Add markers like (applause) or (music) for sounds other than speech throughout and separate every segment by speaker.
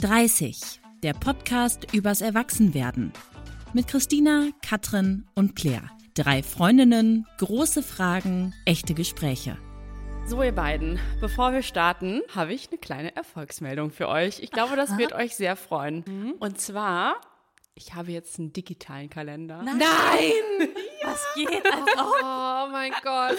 Speaker 1: 30, der Podcast übers Erwachsenwerden. Mit Christina, Katrin und Claire. Drei Freundinnen, große Fragen, echte Gespräche.
Speaker 2: So, ihr beiden, bevor wir starten, habe ich eine kleine Erfolgsmeldung für euch. Ich glaube, das wird euch sehr freuen.
Speaker 3: Mhm.
Speaker 2: Und zwar, ich habe jetzt einen digitalen Kalender.
Speaker 3: Nein! (laughs) Was geht?
Speaker 4: Oh mein Gott.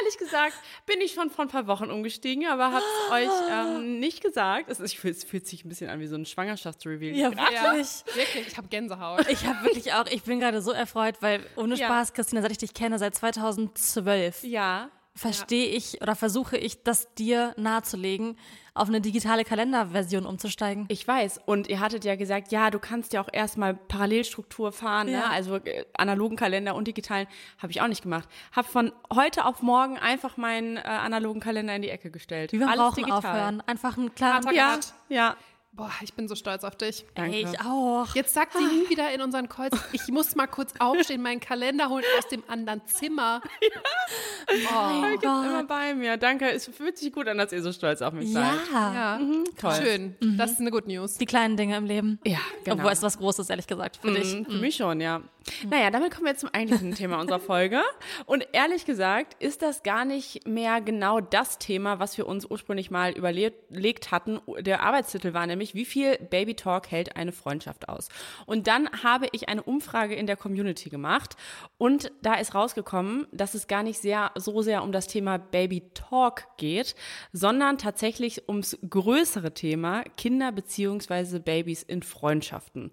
Speaker 2: Ehrlich gesagt bin ich schon vor ein paar Wochen umgestiegen, aber habe es euch ähm, nicht gesagt. Es, ist, es fühlt sich ein bisschen an wie so ein Schwangerschaftsreveal.
Speaker 3: Ja,
Speaker 4: Ja,
Speaker 3: wirklich.
Speaker 4: wirklich, ich habe Gänsehaut.
Speaker 3: Ich habe wirklich auch, ich bin gerade so erfreut, weil ohne
Speaker 2: Ja.
Speaker 3: Spaß, Christina, seit ich dich kenne, seit 2012,
Speaker 2: ja.
Speaker 3: Verstehe ich oder versuche ich, das dir nahezulegen, auf eine digitale Kalenderversion umzusteigen.
Speaker 2: Ich weiß. Und ihr hattet ja gesagt, ja, du kannst ja auch erstmal Parallelstruktur fahren,
Speaker 3: Ja.
Speaker 2: ne? also äh, analogen Kalender und digitalen. Habe ich auch nicht gemacht. Habe von heute auf morgen einfach meinen äh, analogen Kalender in die Ecke gestellt.
Speaker 3: Wie beim
Speaker 2: Alles
Speaker 3: Rauchen
Speaker 2: digital.
Speaker 3: aufhören. Einfach einen klaren
Speaker 4: Harter
Speaker 2: Ja, ja.
Speaker 4: Boah, ich bin so stolz auf dich.
Speaker 2: Danke.
Speaker 3: Ich auch.
Speaker 4: Jetzt sagt sie nie wieder in unseren Calls, (laughs) ich muss mal kurz aufstehen, meinen Kalender holen aus dem anderen Zimmer.
Speaker 3: Oh
Speaker 2: Gibt's immer bei mir. Danke. Es fühlt sich gut an, dass ihr so stolz auf mich seid.
Speaker 3: Ja.
Speaker 4: Ja,
Speaker 2: Toll.
Speaker 4: schön. Das ist eine Good News.
Speaker 3: Die kleinen Dinge im Leben.
Speaker 2: Ja, genau.
Speaker 3: Obwohl es was Großes, ehrlich gesagt, für dich.
Speaker 2: Mhm, Für mich schon, ja. Naja, damit kommen wir zum eigentlichen Thema unserer Folge. Und ehrlich gesagt ist das gar nicht mehr genau das Thema, was wir uns ursprünglich mal überlegt hatten. Der Arbeitstitel war nämlich, wie viel Baby Talk hält eine Freundschaft aus? Und dann habe ich eine Umfrage in der Community gemacht und da ist rausgekommen, dass es gar nicht sehr, so sehr um das Thema Baby Talk geht, sondern tatsächlich ums größere Thema Kinder beziehungsweise Babys in Freundschaften.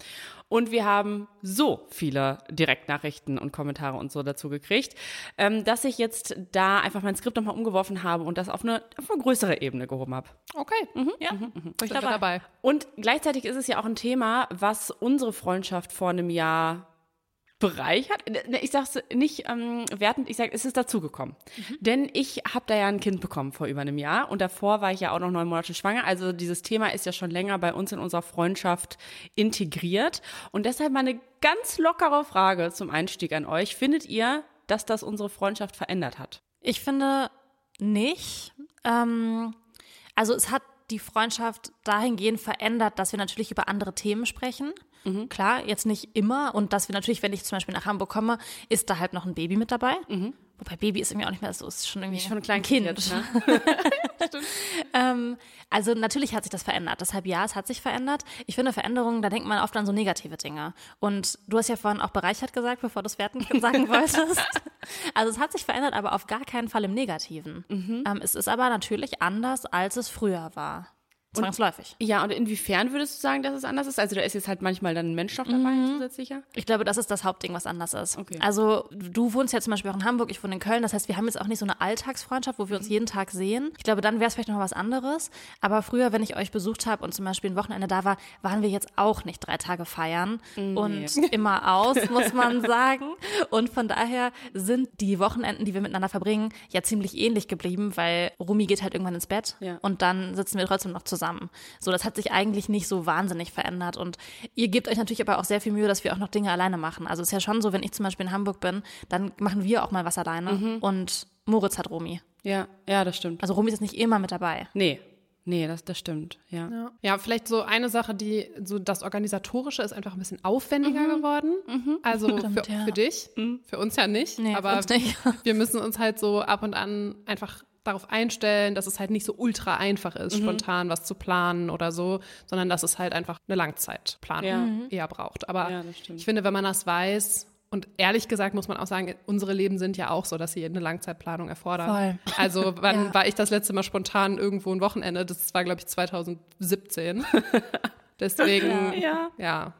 Speaker 2: Und wir haben so viele Direktnachrichten und Kommentare und so dazu gekriegt, ähm, dass ich jetzt da einfach mein Skript nochmal umgeworfen habe und das auf eine, auf eine größere Ebene gehoben habe.
Speaker 4: Okay,
Speaker 3: Ja,
Speaker 4: ich dabei. dabei.
Speaker 2: Und gleichzeitig ist es ja auch ein Thema, was unsere Freundschaft vor einem Jahr bereichert. Ne, Ich sag's nicht ähm, wertend, ich sage, es ist dazugekommen. Denn ich habe da ja ein Kind bekommen vor über einem Jahr und davor war ich ja auch noch neun Monate schwanger. Also dieses Thema ist ja schon länger bei uns in unserer Freundschaft integriert. Und deshalb mal eine ganz lockere Frage zum Einstieg an euch. Findet ihr, dass das unsere Freundschaft verändert hat?
Speaker 3: Ich finde nicht. Ähm, also es hat die Freundschaft dahingehend verändert, dass wir natürlich über andere Themen sprechen. Klar, jetzt nicht immer. Und dass wir natürlich, wenn ich zum Beispiel nach Hamburg komme, ist da halt noch ein Baby mit dabei. Wobei Baby ist irgendwie auch nicht mehr so, ist schon irgendwie
Speaker 2: Schon ein kleines
Speaker 3: Kind.
Speaker 2: Jetzt, ne? (laughs) (laughs)
Speaker 3: Ähm, also natürlich hat sich das verändert. Deshalb ja, es hat sich verändert. Ich finde Veränderungen, da denkt man oft an so negative Dinge. Und du hast ja vorhin auch bereichert gesagt, bevor du es wertend (laughs) sagen wolltest. Also es hat sich verändert, aber auf gar keinen Fall im Negativen. Ähm, es ist aber natürlich anders, als es früher war. Zwangsläufig.
Speaker 2: Ja, und inwiefern würdest du sagen, dass es anders ist? Also da ist jetzt halt manchmal dann ein Mensch noch dabei zusätzlicher?
Speaker 3: Ich glaube, das ist das Hauptding, was anders ist.
Speaker 2: Okay.
Speaker 3: Also du wohnst ja zum Beispiel auch in Hamburg, ich wohne in Köln. Das heißt, wir haben jetzt auch nicht so eine Alltagsfreundschaft, wo wir uns jeden Tag sehen. Ich glaube, dann wäre es vielleicht noch was anderes. Aber früher, wenn ich euch besucht habe und zum Beispiel ein Wochenende da war, waren wir jetzt auch nicht drei Tage feiern und (laughs) immer aus, muss man sagen. Und von daher sind die Wochenenden, die wir miteinander verbringen, ja ziemlich ähnlich geblieben, weil Rumi geht halt irgendwann ins Bett
Speaker 2: Ja.
Speaker 3: und dann sitzen wir trotzdem noch zusammen. So, das hat sich eigentlich nicht so wahnsinnig verändert. Und ihr gebt euch natürlich aber auch sehr viel Mühe, dass wir auch noch Dinge alleine machen. Also es ist ja schon so, wenn ich zum Beispiel in Hamburg bin, dann machen wir auch mal was alleine. Und Moritz hat Romi.
Speaker 2: Ja, ja, das stimmt.
Speaker 3: Also Romi ist nicht immer mit dabei.
Speaker 2: Nee, nee, das, das stimmt, ja.
Speaker 4: Ja. ja, vielleicht so eine Sache, die so das Organisatorische ist einfach ein bisschen aufwendiger geworden. Also (laughs) für,
Speaker 3: ja.
Speaker 4: für dich, für uns ja nicht,
Speaker 3: Nee,
Speaker 4: aber
Speaker 3: nicht. (laughs)
Speaker 4: wir müssen uns halt so ab und an einfach darauf einstellen, dass es halt nicht so ultra einfach ist, spontan was zu planen oder so, sondern dass es halt einfach eine Langzeitplanung
Speaker 2: Ja. Mhm.
Speaker 4: eher braucht. Aber
Speaker 2: Ja,
Speaker 4: ich finde, wenn man das weiß, und ehrlich gesagt muss man auch sagen, unsere Leben sind ja auch so, dass sie eine Langzeitplanung erfordern.
Speaker 3: Voll.
Speaker 4: Also (laughs) wann
Speaker 3: Ja.
Speaker 4: war ich das letzte Mal spontan irgendwo ein Wochenende? Das war, glaube ich, 2017. (laughs) Deswegen,
Speaker 2: Ja.
Speaker 4: ja.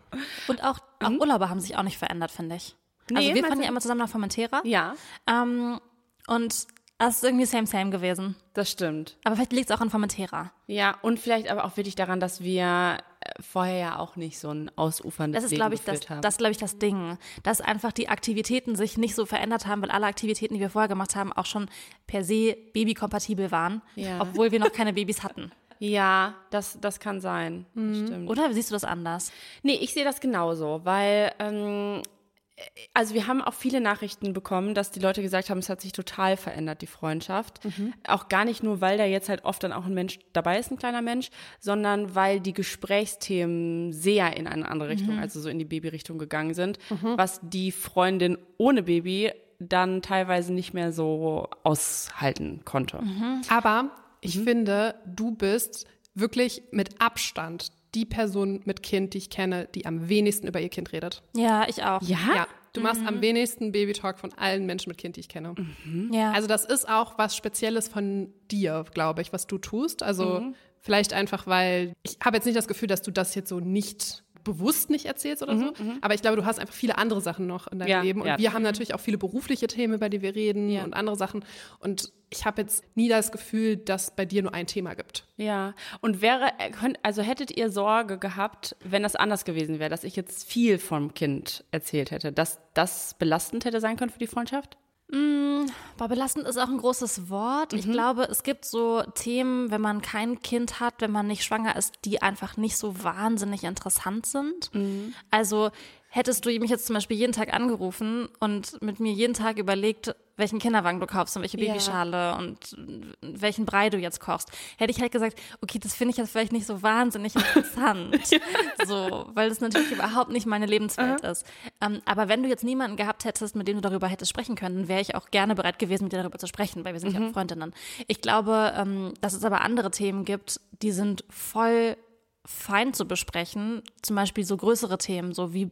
Speaker 3: Und auch, auch Urlaube haben sich auch nicht verändert, finde ich.
Speaker 2: Nee,
Speaker 3: also wir fahren ja immer zusammen nach Formentera.
Speaker 2: Ja,
Speaker 3: Ähm, und das ist irgendwie same, same gewesen.
Speaker 2: das stimmt.
Speaker 3: Aber vielleicht liegt es auch an Formentera.
Speaker 2: Ja, und vielleicht aber auch wirklich daran, dass wir äh, vorher ja auch nicht so ein ausuferndes
Speaker 3: Das ist,
Speaker 2: Leben
Speaker 3: glaube ich, das,
Speaker 2: haben.
Speaker 3: das glaube ich, das Ding. Dass einfach die Aktivitäten sich nicht so verändert haben, weil alle Aktivitäten, die wir vorher gemacht haben, auch schon per se babykompatibel waren,
Speaker 2: Ja.
Speaker 3: obwohl wir noch keine Babys hatten. (laughs)
Speaker 2: ja, das, das kann sein. Das stimmt.
Speaker 3: Oder siehst du das anders?
Speaker 2: Nee, ich sehe das genauso, weil ähm, also wir haben auch viele Nachrichten bekommen, dass die Leute gesagt haben, es hat sich total verändert, die Freundschaft. Auch gar nicht nur, weil da jetzt halt oft dann auch ein Mensch dabei ist, ein kleiner Mensch, sondern weil die Gesprächsthemen sehr in eine andere Richtung, also so in die Babyrichtung gegangen sind, was die Freundin ohne Baby dann teilweise nicht mehr so aushalten konnte.
Speaker 4: Aber ich
Speaker 2: Mhm.
Speaker 4: finde, du bist wirklich mit Abstand die Person mit Kind, die ich kenne, die am wenigsten über ihr Kind redet.
Speaker 3: Ja, ich auch.
Speaker 2: Ja?
Speaker 4: Ja, du machst
Speaker 2: Mhm.
Speaker 4: am wenigsten Babytalk von allen Menschen mit Kind, die ich kenne.
Speaker 3: ja.
Speaker 4: Also das ist auch was Spezielles von dir, glaube ich, was du tust. Also
Speaker 2: Mhm.
Speaker 4: vielleicht einfach, weil ich habe jetzt nicht das Gefühl, dass du das jetzt so nicht bewusst nicht erzählst oder so, aber ich glaube, du hast einfach viele andere Sachen noch in deinem
Speaker 2: Mhm, Ja,
Speaker 4: Leben und
Speaker 2: ja.
Speaker 4: wir haben natürlich auch viele berufliche Themen, über die wir reden
Speaker 2: Ja.
Speaker 4: und andere Sachen und ich habe jetzt nie das Gefühl, dass bei dir nur ein Thema gibt.
Speaker 2: Ja, und wäre, könnt- also hättet ihr Sorge gehabt, wenn das anders gewesen wäre, dass ich jetzt viel vom Kind erzählt hätte, dass das belastend hätte sein können für die Freundschaft?
Speaker 3: Aber belastend ist auch ein großes Wort. Ich glaube, es gibt so Themen, wenn man kein Kind hat, wenn man nicht schwanger ist, die einfach nicht so wahnsinnig interessant sind. Also hättest du mich jetzt zum Beispiel jeden Tag angerufen und mit mir jeden Tag überlegt, welchen Kinderwagen du kaufst und welche
Speaker 2: Ja.
Speaker 3: Babyschale und welchen Brei du jetzt kochst, hätte ich halt gesagt, okay, das finde ich jetzt vielleicht nicht so wahnsinnig interessant. (laughs) So, weil das natürlich überhaupt nicht meine Lebenswelt ist. Ähm, aber wenn du jetzt niemanden gehabt hättest, mit dem du darüber hättest sprechen können, wäre ich auch gerne bereit gewesen, mit dir darüber zu sprechen, weil wir sind ja auch Freundinnen. Ich glaube, ähm, dass es aber andere Themen gibt, die sind voll fein zu besprechen. Zum Beispiel so größere Themen, so wie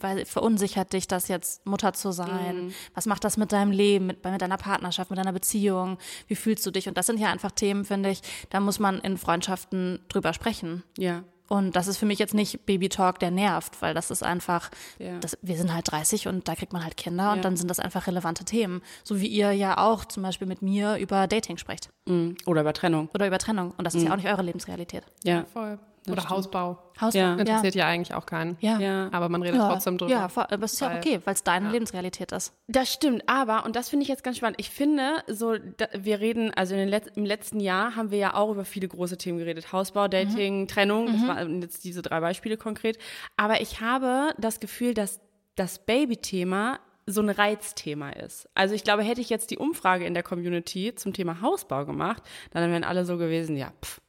Speaker 3: weil verunsichert dich das jetzt, Mutter zu sein? Was macht das mit deinem Leben, mit, mit deiner Partnerschaft, mit deiner Beziehung? Wie fühlst du dich? Und das sind ja einfach Themen, finde ich, da muss man in Freundschaften drüber sprechen.
Speaker 2: Ja.
Speaker 3: Und das ist für mich jetzt nicht Baby-Talk, der nervt, weil das ist einfach,
Speaker 2: Ja.
Speaker 3: das, wir sind halt 30 und da kriegt man halt Kinder und
Speaker 2: Ja.
Speaker 3: dann sind das einfach relevante Themen. So wie ihr ja auch zum Beispiel mit mir über Dating sprecht
Speaker 2: Mhm. Oder über Trennung.
Speaker 3: oder über Trennung. Und das ist ja auch nicht eure Lebensrealität.
Speaker 2: Ja.
Speaker 4: Voll. Oder Hausbau.
Speaker 3: Haus
Speaker 2: Ja.
Speaker 4: Interessiert ja. eigentlich auch keinen.
Speaker 3: Ja.
Speaker 2: Ja.
Speaker 4: Aber man redet
Speaker 3: Ja,
Speaker 4: trotzdem drüber.
Speaker 3: ja, aber es ist ja okay, weil es deine Lebensrealität ist.
Speaker 2: Das stimmt, aber, und das finde ich jetzt ganz spannend, ich finde, so, da, wir reden, also in den Letz-, im letzten Jahr haben wir ja auch über viele große Themen geredet. Hausbau, Dating, Trennung, das waren jetzt diese drei Beispiele konkret. Aber ich habe das Gefühl, dass das Baby-Thema so ein Reizthema ist. Also ich glaube, hätte ich jetzt die Umfrage in der Community zum Thema Hausbau gemacht, dann wären alle so gewesen, ja, pff,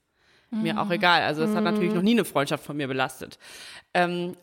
Speaker 2: mir auch egal. Also das hat natürlich noch nie eine Freundschaft von mir belastet. Ähm,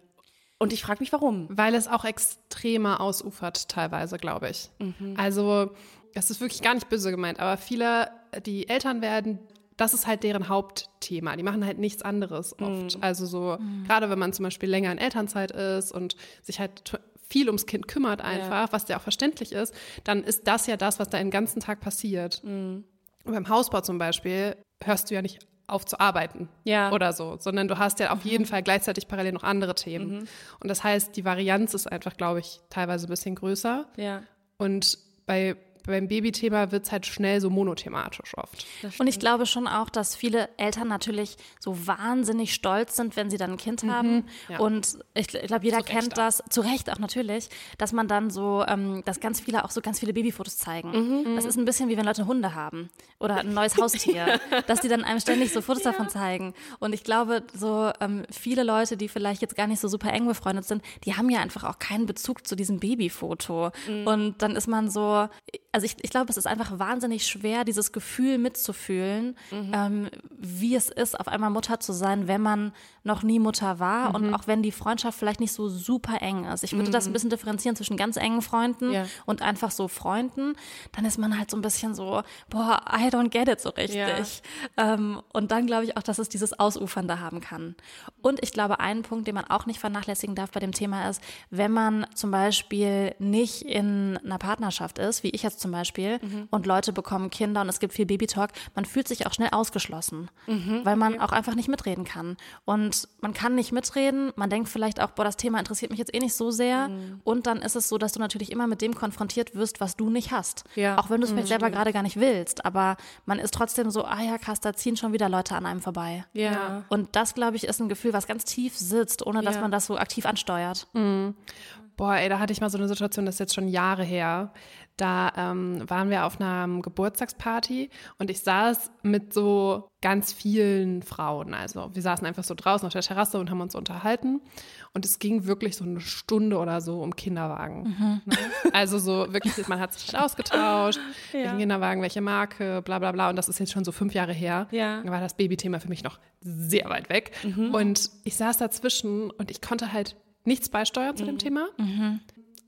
Speaker 2: und ich frage mich, warum.
Speaker 4: Weil es auch extremer ausufert teilweise, glaube ich. Also, das ist wirklich gar nicht böse gemeint, aber viele, die Eltern werden, das ist halt deren Hauptthema. Die machen halt nichts anderes oft. Also so, gerade wenn man zum Beispiel länger in Elternzeit ist und sich halt viel ums Kind kümmert einfach, was ja auch verständlich ist, dann ist das ja das, was da den ganzen Tag passiert. Und beim Hausbau zum Beispiel hörst du ja nicht auf zu arbeiten
Speaker 2: Ja.
Speaker 4: oder so, sondern du hast ja auf jeden Fall gleichzeitig parallel noch andere Themen. Und das heißt, die Varianz ist einfach, glaube ich, teilweise ein bisschen größer.
Speaker 2: Ja.
Speaker 4: Und bei, beim Babythema wird es halt schnell so monothematisch oft.
Speaker 3: Und ich glaube schon auch, dass viele Eltern natürlich so wahnsinnig stolz sind, wenn sie dann ein Kind haben.
Speaker 4: ja.
Speaker 3: Und ich, ich glaube, jeder
Speaker 4: Zu Recht
Speaker 3: kennt
Speaker 4: auch.
Speaker 3: das, zu Recht auch natürlich, dass man dann so, ähm, dass ganz viele auch so ganz viele Babyfotos zeigen. Das ist ein bisschen wie wenn Leute Hunde haben oder ein neues Haustier, (laughs) dass die dann einem ständig so Fotos davon zeigen. Und ich glaube, so ähm, viele Leute, die vielleicht jetzt gar nicht so super eng befreundet sind, die haben ja einfach auch keinen Bezug zu diesem Babyfoto. Und dann ist man so, also ich, ich glaube, es ist einfach wahnsinnig schwer, dieses Gefühl mitzufühlen, ähm, wie es ist, auf einmal Mutter zu sein, wenn man noch nie Mutter war und auch wenn die Freundschaft vielleicht nicht so super eng ist. Ich würde das ein bisschen differenzieren zwischen ganz engen Freunden
Speaker 2: Ja.
Speaker 3: und einfach so Freunden. Dann ist man halt so ein bisschen so, boah, I don't get it so richtig.
Speaker 2: Ja.
Speaker 3: Ähm, und dann glaube ich auch, dass es dieses Ausufernde haben kann. Und ich glaube, ein Punkt, den man auch nicht vernachlässigen darf bei dem Thema ist, wenn man zum Beispiel nicht in einer Partnerschaft ist, wie ich jetzt zum Beispiel, und Leute bekommen Kinder und es gibt viel Babytalk, man fühlt sich auch schnell ausgeschlossen, weil man auch einfach nicht mitreden kann. Und man kann nicht mitreden, man denkt vielleicht auch, boah, das Thema interessiert mich jetzt eh nicht so sehr. Und dann ist es so, dass du natürlich immer mit dem konfrontiert wirst, was du nicht hast.
Speaker 2: Ja.
Speaker 3: Auch wenn du es vielleicht selber gerade gar nicht willst, aber man ist trotzdem so, ah ja, krass, da ziehen schon wieder Leute an einem vorbei.
Speaker 2: Ja.
Speaker 3: Und das, glaube ich, ist ein Gefühl, was ganz tief sitzt, ohne dass
Speaker 2: Ja.
Speaker 3: man das so aktiv ansteuert.
Speaker 4: Boah, ey, da hatte ich mal so eine Situation, das ist jetzt schon Jahre her. Da ähm, waren wir auf einer Geburtstagsparty und ich saß mit so ganz vielen Frauen. Also wir saßen einfach so draußen auf der Terrasse und haben uns unterhalten. Und es ging wirklich so eine Stunde oder so um Kinderwagen. Ne? Also so wirklich, man hat sich ausgetauscht, (laughs) welchen Kinderwagen, welche Marke, bla bla bla. Und das ist jetzt schon so fünf Jahre her.
Speaker 2: Ja.
Speaker 4: Da war das Babythema für mich noch sehr weit weg. Und ich saß dazwischen und ich konnte halt nichts beisteuern zu dem Thema.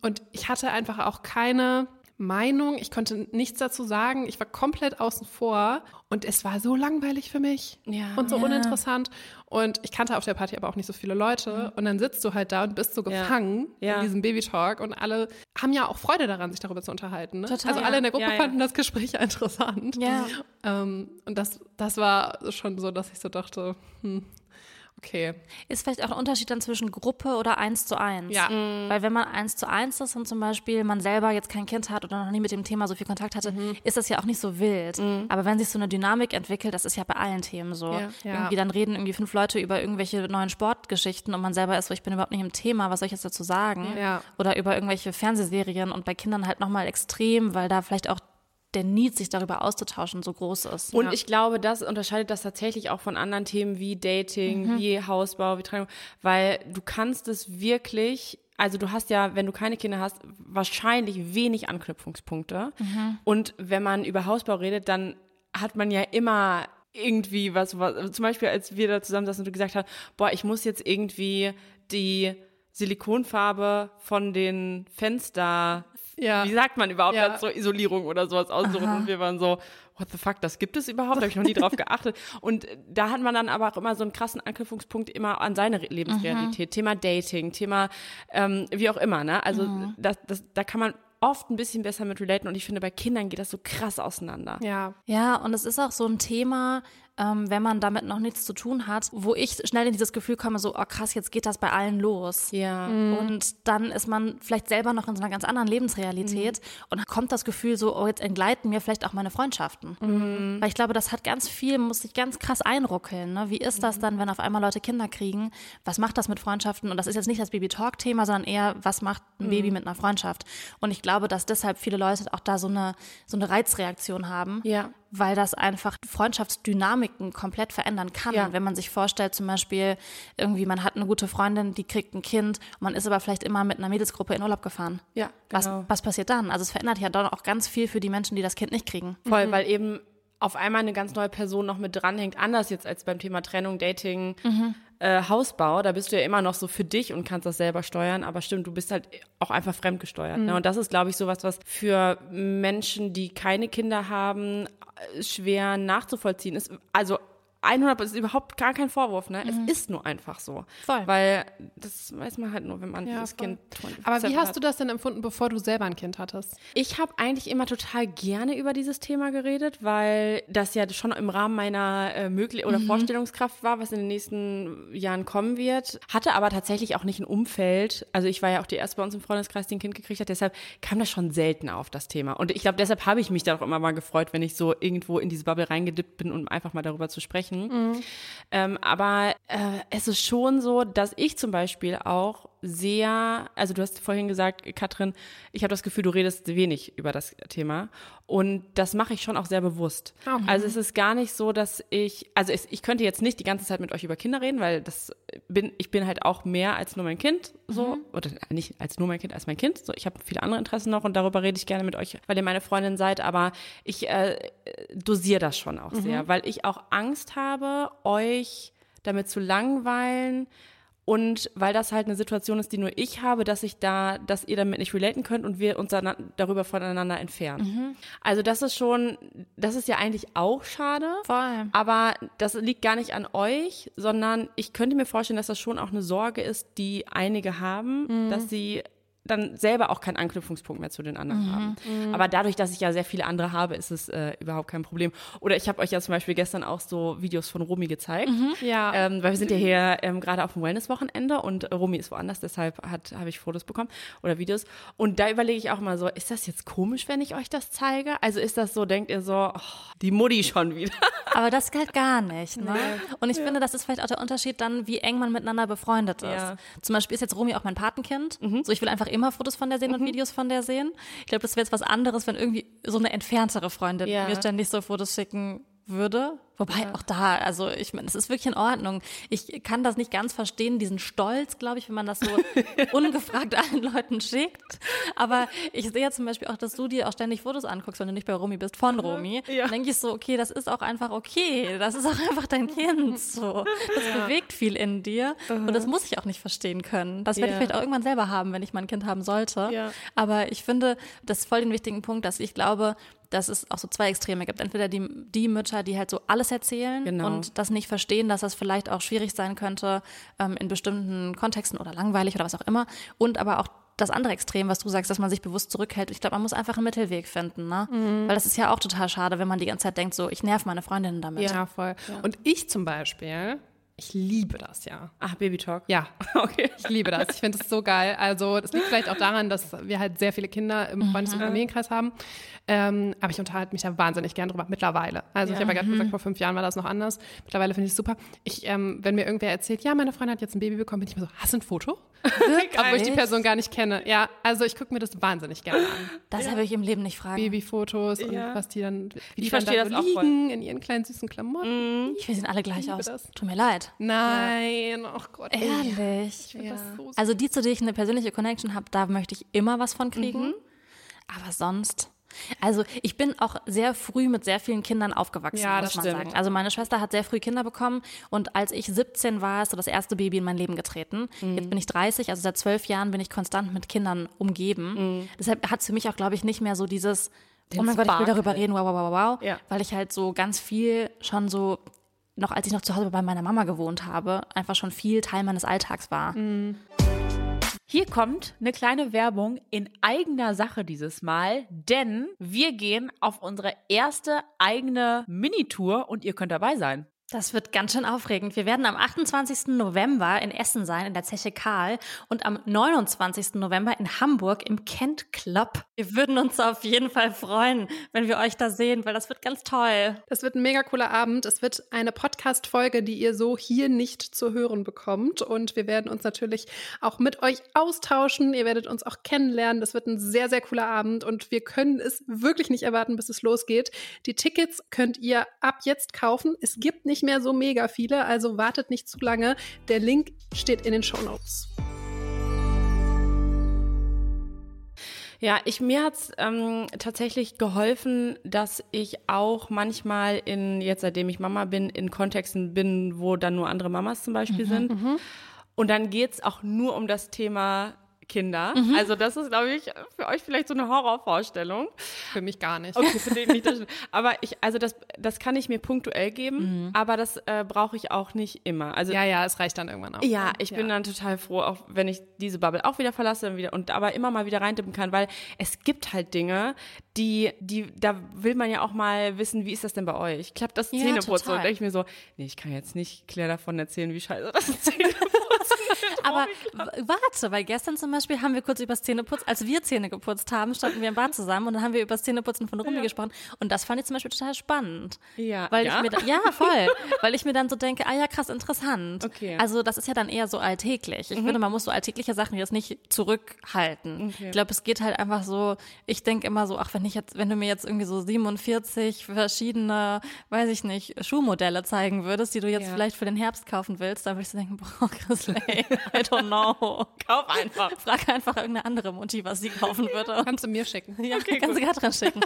Speaker 4: Und ich hatte einfach auch keine Meinung. Ich konnte nichts dazu sagen. Ich war komplett außen vor. Und es war so langweilig für mich
Speaker 2: Ja.
Speaker 4: und so
Speaker 3: Ja.
Speaker 4: uninteressant. Und ich kannte auf der Party aber auch nicht so viele Leute. Und dann sitzt du halt da und bist so gefangen
Speaker 2: Ja.
Speaker 4: in diesem Babytalk. Und alle haben ja auch Freude daran, sich darüber zu unterhalten. Ne?
Speaker 3: Total.
Speaker 4: Also alle in der Gruppe fanden das Gespräch ja (laughs) interessant.
Speaker 3: Ja.
Speaker 4: Ähm, und das, das war schon so, dass ich so dachte, hm, okay.
Speaker 3: Ist vielleicht auch ein Unterschied dann zwischen Gruppe oder eins zu eins.
Speaker 4: Ja.
Speaker 3: Weil wenn man eins zu eins ist und zum Beispiel man selber jetzt kein Kind hat oder noch nie mit dem Thema so viel Kontakt hatte,
Speaker 4: Mhm.
Speaker 3: ist das ja auch nicht so wild. Aber wenn sich so eine Dynamik entwickelt, das ist ja bei allen Themen so.
Speaker 2: Ja.
Speaker 4: Ja.
Speaker 3: Irgendwie dann reden irgendwie fünf Leute über irgendwelche neuen Sportgeschichten und man selber ist so, ich bin überhaupt nicht im Thema, was soll ich jetzt dazu sagen?
Speaker 4: Ja.
Speaker 3: Oder über irgendwelche Fernsehserien und bei Kindern halt nochmal extrem, weil da vielleicht auch der Need, sich darüber auszutauschen, so groß ist.
Speaker 2: Und ich glaube, das unterscheidet das tatsächlich auch von anderen Themen wie Dating, wie Hausbau, wie Trennung, weil du kannst es wirklich, also du hast ja, wenn du keine Kinder hast, wahrscheinlich wenig Anknüpfungspunkte. Und wenn man über Hausbau redet, dann hat man ja immer irgendwie was, was zum Beispiel als wir da zusammen saßen und du gesagt hast, boah, ich muss jetzt irgendwie die Silikonfarbe von den Fenster
Speaker 4: Ja.
Speaker 2: wie sagt man überhaupt
Speaker 4: Ja.
Speaker 2: dazu, Isolierung oder sowas aussuchen? Und wir waren so, what the fuck, das gibt es überhaupt? Da habe ich noch nie drauf geachtet. Und da hat man dann aber auch immer so einen krassen Anknüpfungspunkt immer an seine Re- Lebensrealität. Thema Dating, Thema ähm, wie auch immer, ne? Also das, das, da kann man oft ein bisschen besser mit relaten und ich finde, bei Kindern geht das so krass auseinander.
Speaker 4: Ja.
Speaker 3: Ja, und es ist auch so ein Thema, ähm, wenn man damit noch nichts zu tun hat, wo ich schnell in dieses Gefühl komme, so, oh krass, jetzt geht das bei allen los.
Speaker 2: Ja.
Speaker 3: Und dann ist man vielleicht selber noch in so einer ganz anderen Lebensrealität und kommt das Gefühl so, oh, jetzt entgleiten mir vielleicht auch meine Freundschaften. Weil ich glaube, das hat ganz viel, muss sich ganz krass einruckeln. Ne? Wie ist das dann, wenn auf einmal Leute Kinder kriegen? Was macht das mit Freundschaften? Und das ist jetzt nicht das Baby-Talk-Thema, sondern eher, was macht ein Baby mit einer Freundschaft? Und ich glaube, dass deshalb viele Leute auch da so eine, so eine Reizreaktion haben
Speaker 2: Ja.
Speaker 3: Weil das einfach Freundschaftsdynamiken komplett verändern kann.
Speaker 2: Ja.
Speaker 3: Wenn man sich vorstellt, zum Beispiel irgendwie, man hat eine gute Freundin, die kriegt ein Kind, man ist aber vielleicht immer mit einer Mädelsgruppe in Urlaub gefahren.
Speaker 2: Ja,
Speaker 3: Was,
Speaker 2: genau.
Speaker 3: was passiert dann? Also es verändert ja dann auch ganz viel für die Menschen, die das Kind nicht kriegen.
Speaker 2: Voll, weil eben auf einmal eine ganz neue Person noch mit dranhängt, anders jetzt als beim Thema Trennung, Dating, äh, Hausbau. Da bist du ja immer noch so für dich und kannst das selber steuern, aber stimmt, du bist halt auch einfach fremdgesteuert. Ne? Und das ist, glaube ich, sowas, was für Menschen, die keine Kinder haben, schwer nachzuvollziehen ist. Also 100% ist überhaupt gar kein Vorwurf, ne? Es ist nur einfach so.
Speaker 3: Voll.
Speaker 2: Weil das weiß man halt nur, wenn man
Speaker 4: Ja,
Speaker 2: dieses
Speaker 4: voll.
Speaker 2: Kind
Speaker 4: Aber wie
Speaker 2: 24
Speaker 4: hast
Speaker 2: hat.
Speaker 4: du das denn empfunden, bevor du selber ein Kind hattest?
Speaker 2: Ich habe eigentlich immer total gerne über dieses Thema geredet, weil das ja schon im Rahmen meiner äh, möglich oder Vorstellungskraft war, was in den nächsten Jahren kommen wird. Hatte aber tatsächlich auch nicht ein Umfeld. Also ich war ja auch die erste bei uns im Freundeskreis, die ein Kind gekriegt hat. Deshalb kam das schon selten auf das Thema. Und ich glaube, deshalb habe ich mich da auch immer mal gefreut, wenn ich so irgendwo in diese Bubble reingedippt bin, um einfach mal darüber zu sprechen. Ähm, aber äh, es ist schon so, dass ich zum Beispiel auch sehr, also du hast vorhin gesagt, Katrin, ich habe das Gefühl, du redest wenig über das Thema. Und das mache ich schon auch sehr bewusst.
Speaker 4: Okay.
Speaker 2: Also es ist gar nicht so, dass ich, also es, ich könnte jetzt nicht die ganze Zeit mit euch über Kinder reden, weil das bin, ich bin halt auch mehr als nur mein Kind, so, oder nicht als nur mein Kind, als mein Kind. So, ich habe viele andere Interessen noch und darüber rede ich gerne mit euch, weil ihr meine Freundin seid, aber ich äh, dosiere das schon auch sehr, weil ich auch Angst habe, euch damit zu langweilen und weil das halt eine Situation ist, die nur ich habe, dass ich da, dass ihr damit nicht relaten könnt und wir uns dann darüber voneinander entfernen. Also das ist schon, das ist ja eigentlich auch schade.
Speaker 3: Voll.
Speaker 2: Aber das liegt gar nicht an euch, sondern ich könnte mir vorstellen, dass das schon auch eine Sorge ist, die einige haben, dass sie dann selber auch keinen Anknüpfungspunkt mehr zu den anderen haben. Aber dadurch, dass ich ja sehr viele andere habe, ist es äh, überhaupt kein Problem. Oder ich habe euch ja zum Beispiel gestern auch so Videos von Romy gezeigt.
Speaker 4: Ja.
Speaker 2: Ähm, weil wir sind ja hier ähm, gerade auf dem Wellness-Wochenende und äh, Romy ist woanders, deshalb habe ich Fotos bekommen oder Videos. Und da überlege ich auch mal so, ist das jetzt komisch, wenn ich euch das zeige? Also ist das so, denkt ihr so, oh, die Mutti schon wieder? (laughs)
Speaker 3: Aber das halt gar nicht. Ne? Und ich finde, das ist vielleicht auch der Unterschied dann, wie eng man miteinander befreundet ist.
Speaker 2: Ja.
Speaker 3: Zum Beispiel ist jetzt Romy auch mein Patenkind. So, ich will einfach immer Fotos von der sehen und Videos von der sehen. Ich glaube, das wäre jetzt was anderes, wenn irgendwie so eine entferntere Freundin
Speaker 2: Ja.
Speaker 3: mir ständig so Fotos schicken würde. Wobei auch da, also ich meine, es ist wirklich in Ordnung. Ich kann das nicht ganz verstehen, diesen Stolz, glaube ich, wenn man das so (laughs) ungefragt allen Leuten schickt. Aber ich sehe ja zum Beispiel auch, dass du dir auch ständig Fotos anguckst, wenn du nicht bei Romy bist, von Romy.
Speaker 2: Ja.
Speaker 3: Dann denke ich so, okay, das ist auch einfach okay. Das ist auch einfach dein Kind. So. Das bewegt viel in dir. Und das muss ich auch nicht verstehen können. Das werde ich
Speaker 2: Ja.
Speaker 3: vielleicht auch irgendwann selber haben, wenn ich mal ein Kind haben sollte.
Speaker 2: Ja.
Speaker 3: Aber ich finde, das ist voll den wichtigen Punkt, dass ich glaube, dass es auch so zwei Extreme gibt. Entweder die, die Mütter, die halt so alles erzählen
Speaker 2: Genau.
Speaker 3: und das nicht verstehen, dass das vielleicht auch schwierig sein könnte ähm, in bestimmten Kontexten oder langweilig oder was auch immer. Und aber auch das andere Extrem, was du sagst, dass man sich bewusst zurückhält. Ich glaube, man muss einfach einen Mittelweg finden, ne?
Speaker 2: Mhm.
Speaker 3: Weil das ist ja auch total schade, wenn man die ganze Zeit denkt, so, ich nerv meine Freundinnen damit.
Speaker 4: Ja, voll. Und ich zum Beispiel, ich liebe das ja.
Speaker 2: Ach, Baby Talk.
Speaker 4: Ja, (laughs)
Speaker 2: Okay.
Speaker 4: ich liebe das. Ich finde es so geil. Also, das liegt vielleicht auch daran, dass wir halt sehr viele Kinder im Freundes- und Familienkreis haben. Ähm, aber ich unterhalte mich da wahnsinnig gern drüber, mittlerweile. Also, ich habe ja gerade gesagt, vor fünf Jahren war das noch anders. Mittlerweile finde ich es super. Ich, ähm, wenn mir irgendwer erzählt, ja, meine Freundin hat jetzt ein Baby bekommen, bin ich mir so, hast du ein Foto? (laughs) Obwohl ich die Person gar nicht kenne. Ja, also ich gucke mir das wahnsinnig gerne an.
Speaker 3: Das habe ich im Leben nicht fragen.
Speaker 4: Babyfotos und
Speaker 2: Ja.
Speaker 4: was die dann, wie die
Speaker 2: Ich
Speaker 4: dann da so
Speaker 2: das auch voll.
Speaker 4: liegen in ihren kleinen süßen Klamotten.
Speaker 3: Wir sehen alle gleich aus.
Speaker 4: das.
Speaker 3: Tut mir leid.
Speaker 4: Nein, oh Gott.
Speaker 3: Ehrlich.
Speaker 4: Das so
Speaker 3: Also die, zu denen ich eine persönliche Connection habe, da möchte ich immer was von
Speaker 2: Mhm.
Speaker 3: kriegen. Aber sonst. Also ich bin auch sehr früh mit sehr vielen Kindern aufgewachsen,
Speaker 2: Ja,
Speaker 3: muss
Speaker 2: das
Speaker 3: man
Speaker 2: stimmt.
Speaker 3: sagen. Also meine Schwester hat sehr früh Kinder bekommen und als ich 17 war, ist so das erste Baby in mein Leben getreten.
Speaker 2: Mhm.
Speaker 3: Jetzt bin ich 30, also seit zwölf Jahren bin ich konstant mit Kindern umgeben.
Speaker 2: Mhm.
Speaker 3: Deshalb hat es für mich auch, glaube ich, nicht mehr so dieses, oh mein Gott, ich will
Speaker 2: Spark
Speaker 3: darüber reden, wow, wow, wow, wow,
Speaker 2: Ja.
Speaker 3: weil ich halt so ganz viel schon so noch als ich noch zu Hause bei meiner Mama gewohnt habe, einfach schon viel Teil meines Alltags war.
Speaker 2: Hier kommt eine kleine Werbung in eigener Sache dieses Mal, denn wir gehen auf unsere erste eigene Minitour und ihr könnt dabei sein.
Speaker 3: Das wird ganz schön aufregend. Wir werden am 28. November in Essen sein, in der Zeche Karl, und am 29. November in Hamburg im Kent Club. Wir würden uns auf jeden Fall freuen, wenn wir euch da sehen, weil das wird ganz toll.
Speaker 4: Das wird ein mega cooler Abend. Es wird eine Podcast-Folge, die ihr so hier nicht zu hören bekommt. Und wir werden uns natürlich auch mit euch austauschen. Ihr werdet uns auch kennenlernen. Das wird ein sehr, sehr cooler Abend. Und wir können es wirklich nicht erwarten, bis es losgeht. Die Tickets könnt ihr ab jetzt kaufen. Es gibt nicht mehr so mega viele, also wartet nicht zu lange. Der Link steht in den Show Notes.
Speaker 2: Ja, ich, mir hat's ähm, tatsächlich geholfen, dass ich auch manchmal in, jetzt seitdem ich Mama bin, in Kontexten bin, wo dann nur andere Mamas zum Beispiel sind. Und dann geht's auch nur um das Thema Kinder. Also das ist, glaube ich, für euch vielleicht so eine Horrorvorstellung.
Speaker 4: Für mich gar nicht.
Speaker 2: Okay, für den nicht. Aber ich, also das, das kann ich mir punktuell geben, aber das äh, brauche ich auch nicht immer. Also
Speaker 4: Ja, ja, es reicht dann irgendwann auch.
Speaker 2: ja, ich bin dann total froh, auch wenn ich diese Bubble auch wieder verlasse und wieder und aber immer mal wieder reintippen kann, weil es gibt halt Dinge, die, die, da will man ja auch mal wissen, wie ist das denn bei euch? Klappt das
Speaker 3: Ja,
Speaker 2: Zähneputzen?
Speaker 3: total.
Speaker 2: Und denke ich mir so, nee, ich kann jetzt nicht Claire davon erzählen, wie scheiße das (laughs) Zähneputzen ist.
Speaker 3: Aber warte, weil gestern zum Beispiel haben wir kurz über das Zähneputzen, als wir Zähne geputzt haben, standen wir im Bad zusammen und dann haben wir über das Zähneputzen von Rumi gesprochen und das fand ich zum Beispiel total spannend.
Speaker 2: Ja.
Speaker 3: Weil
Speaker 2: Ja?
Speaker 3: ich mir ja, voll. weil ich mir dann so denke, ah ja, krass, interessant.
Speaker 2: Okay.
Speaker 3: Also das ist ja dann eher so alltäglich. Ich finde, man muss so alltägliche Sachen jetzt nicht zurückhalten. Ich glaube, es geht halt einfach so, ich denke immer so, ach, wenn ich jetzt, wenn du mir jetzt irgendwie so 47 verschiedene, weiß ich nicht, Schuhmodelle zeigen würdest, die du jetzt
Speaker 2: Ja.
Speaker 3: vielleicht für den Herbst kaufen willst, dann würde ich so denken, boah, Chris Lay, I don't know. (laughs)
Speaker 2: Kauf einfach.
Speaker 3: Frag einfach irgendeine andere Mutti, was sie kaufen würde. (laughs)
Speaker 4: Kannst du mir schicken.
Speaker 3: Ja, kannst du Katrin schicken.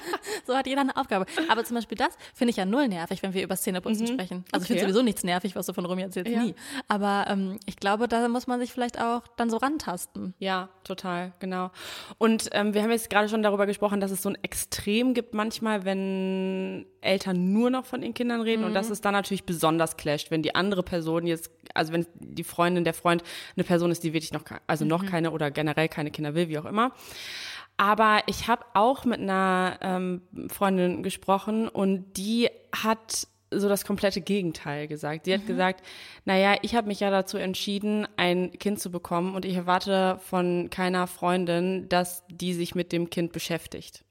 Speaker 3: So hat jeder eine Aufgabe. Aber zum Beispiel das finde ich ja null nervig, wenn wir über Zähneputzen sprechen. Also ich finde
Speaker 2: Okay.
Speaker 3: sowieso nichts nervig, was du von Romy erzählst,
Speaker 2: Ja.
Speaker 3: nie. Aber ähm, ich glaube, da muss man sich vielleicht auch dann so rantasten.
Speaker 2: Ja, total, genau. Und ähm, wir haben jetzt gerade schon darüber gesprochen, dass es so ein Extrem gibt manchmal, wenn Eltern nur noch von ihren Kindern reden und dass es dann natürlich besonders clasht, wenn die andere Person jetzt, also wenn die Freundin, der Freund eine Person ist, die wirklich noch, also noch keine oder generell keine Kinder will, wie auch immer. Aber ich habe auch mit einer ähm, Freundin gesprochen und die hat so das komplette Gegenteil gesagt. Sie hat gesagt, naja, ich habe mich ja dazu entschieden, ein Kind zu bekommen und ich erwarte von keiner Freundin, dass die sich mit dem Kind beschäftigt.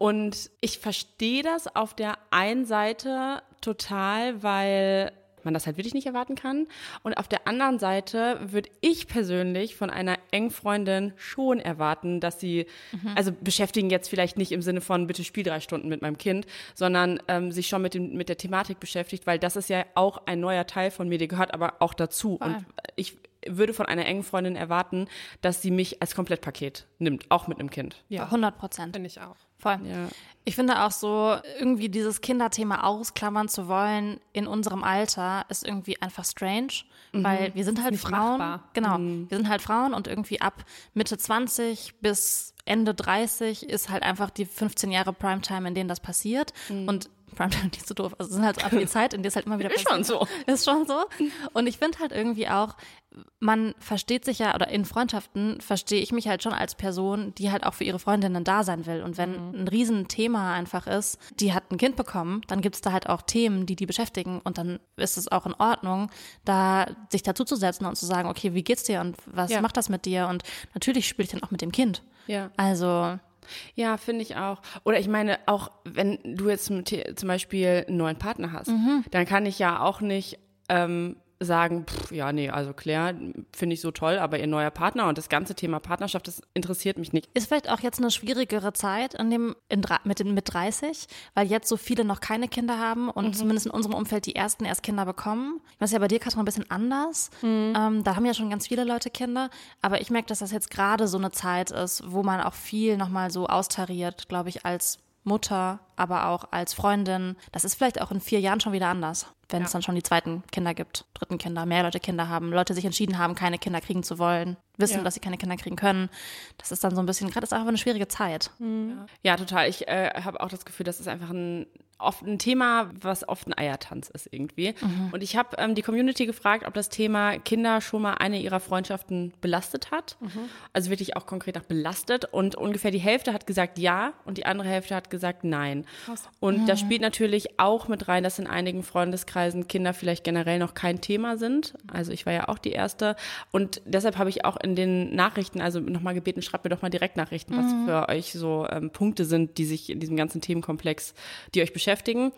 Speaker 2: Und ich verstehe das auf der einen Seite total, weil man das halt wirklich nicht erwarten kann. Und auf der anderen Seite würde ich persönlich von einer engen Freundin schon erwarten, dass sie, mhm. also beschäftigen jetzt vielleicht nicht im Sinne von, bitte spiel drei Stunden mit meinem Kind, sondern ähm, sich schon mit, dem, mit der Thematik beschäftigt, weil das ist ja auch ein neuer Teil von mir, der gehört aber auch dazu. Voll. Und ich würde von einer engen Freundin erwarten, dass sie mich als Komplettpaket nimmt, auch mit einem Kind.
Speaker 3: Ja, 100 Prozent.
Speaker 4: Finde ich auch.
Speaker 3: Voll. Ja. Ich finde auch so, irgendwie dieses Kinderthema ausklammern zu wollen in unserem Alter ist irgendwie einfach strange, mhm. weil wir sind halt Frauen. Machbar. Genau, mhm. wir sind halt Frauen und irgendwie ab Mitte 20 bis Ende 30 ist halt einfach die 15 Jahre Primetime, in denen das passiert. Mhm. Und Primetime (laughs) nicht so doof. Also es sind halt so einfach die (laughs) Zeit, in der es halt immer wieder
Speaker 2: passiert. Ist schon so.
Speaker 3: Ist schon so. Und ich finde halt irgendwie auch, man versteht sich ja, oder in Freundschaften verstehe ich mich halt schon als Person, die halt auch für ihre Freundinnen da sein will. Und wenn mhm. ein Riesenthema einfach ist, die hat ein Kind bekommen, dann gibt es da halt auch Themen, die die beschäftigen. Und dann ist es auch in Ordnung, da sich dazu zu setzen und zu sagen, okay, wie geht's dir und was ja. macht das mit dir? Und natürlich spiele ich dann auch mit dem Kind.
Speaker 2: Ja.
Speaker 3: Also
Speaker 2: ja, finde ich auch. Oder ich meine, auch wenn du jetzt zum Beispiel einen neuen Partner hast, mhm. dann kann ich ja auch nicht ähm, sagen, pff, ja, nee, also Claire finde ich so toll, aber ihr neuer Partner und das ganze Thema Partnerschaft, das interessiert mich nicht.
Speaker 3: Ist vielleicht auch jetzt eine schwierigere Zeit in dem, in, mit, mit 30, weil jetzt so viele noch keine Kinder haben und mhm. zumindest in unserem Umfeld die ersten erst Kinder bekommen. Das ist ja bei dir, Katrin, ein bisschen anders. Mhm. Ähm, da haben ja schon ganz viele Leute Kinder, aber ich merke, dass das jetzt gerade so eine Zeit ist, wo man auch viel nochmal so austariert, glaube ich, als Mutter, aber auch als Freundin. Das ist vielleicht auch in vier Jahren schon wieder anders, wenn ja. es dann schon die zweiten Kinder gibt, dritten Kinder, mehr Leute Kinder haben, Leute sich entschieden haben, keine Kinder kriegen zu wollen, wissen, ja. dass sie keine Kinder kriegen können. Das ist dann so ein bisschen, gerade ist einfach eine schwierige Zeit.
Speaker 2: Mhm. Ja, total. Ich äh, habe auch das Gefühl, das ist einfach ein oft ein Thema, was oft ein Eiertanz ist irgendwie. Mhm. Und ich habe ähm, die Community gefragt, ob das Thema Kinder schon mal eine ihrer Freundschaften belastet hat. Mhm. Also wirklich auch konkret nach belastet. Und ungefähr die Hälfte hat gesagt ja und die andere Hälfte hat gesagt nein. Krass. Und mhm. da spielt natürlich auch mit rein, dass in einigen Freundeskreisen Kinder vielleicht generell noch kein Thema sind. Also ich war ja auch die Erste. Und deshalb habe ich auch in den Nachrichten, also nochmal gebeten, schreibt mir doch mal direkt Nachrichten, was mhm. für euch so ähm, Punkte sind, die sich in diesem ganzen Themenkomplex, die euch beschäftigen.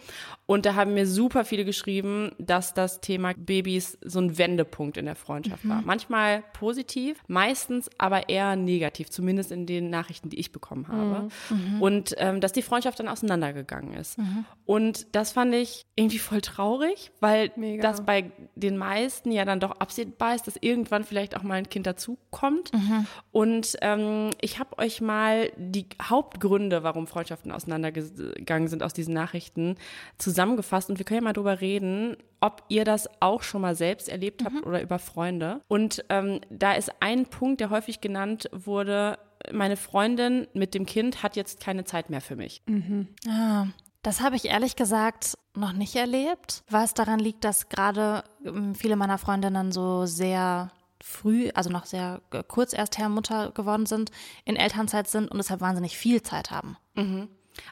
Speaker 2: Und da haben mir super viele geschrieben, dass das Thema Babys so ein Wendepunkt in der Freundschaft mhm. war. Manchmal positiv, meistens aber eher negativ, zumindest in den Nachrichten, die ich bekommen habe. Mhm. mhm. Und ähm, dass die Freundschaft dann auseinandergegangen ist. Mhm. Und das fand ich irgendwie voll traurig, weil Mega. das bei den meisten ja dann doch absehbar ist, dass irgendwann vielleicht auch mal ein Kind dazukommt. Mhm. Und ähm, ich habe euch mal die Hauptgründe, warum Freundschaften auseinandergegangen sind, aus diesen Nachrichten zusammengefasst und wir können ja mal drüber reden, ob ihr das auch schon mal selbst erlebt habt mhm. oder über Freunde. Und ähm, da ist ein Punkt, der häufig genannt wurde, meine Freundin mit dem Kind hat jetzt keine Zeit mehr für mich.
Speaker 3: Mhm. Ah. Das habe ich ehrlich gesagt noch nicht erlebt, was daran liegt, dass gerade ähm, viele meiner Freundinnen so sehr früh, also noch sehr äh, kurz erst Herr Mutter geworden sind, in Elternzeit sind und deshalb wahnsinnig viel Zeit haben.
Speaker 2: Mhm.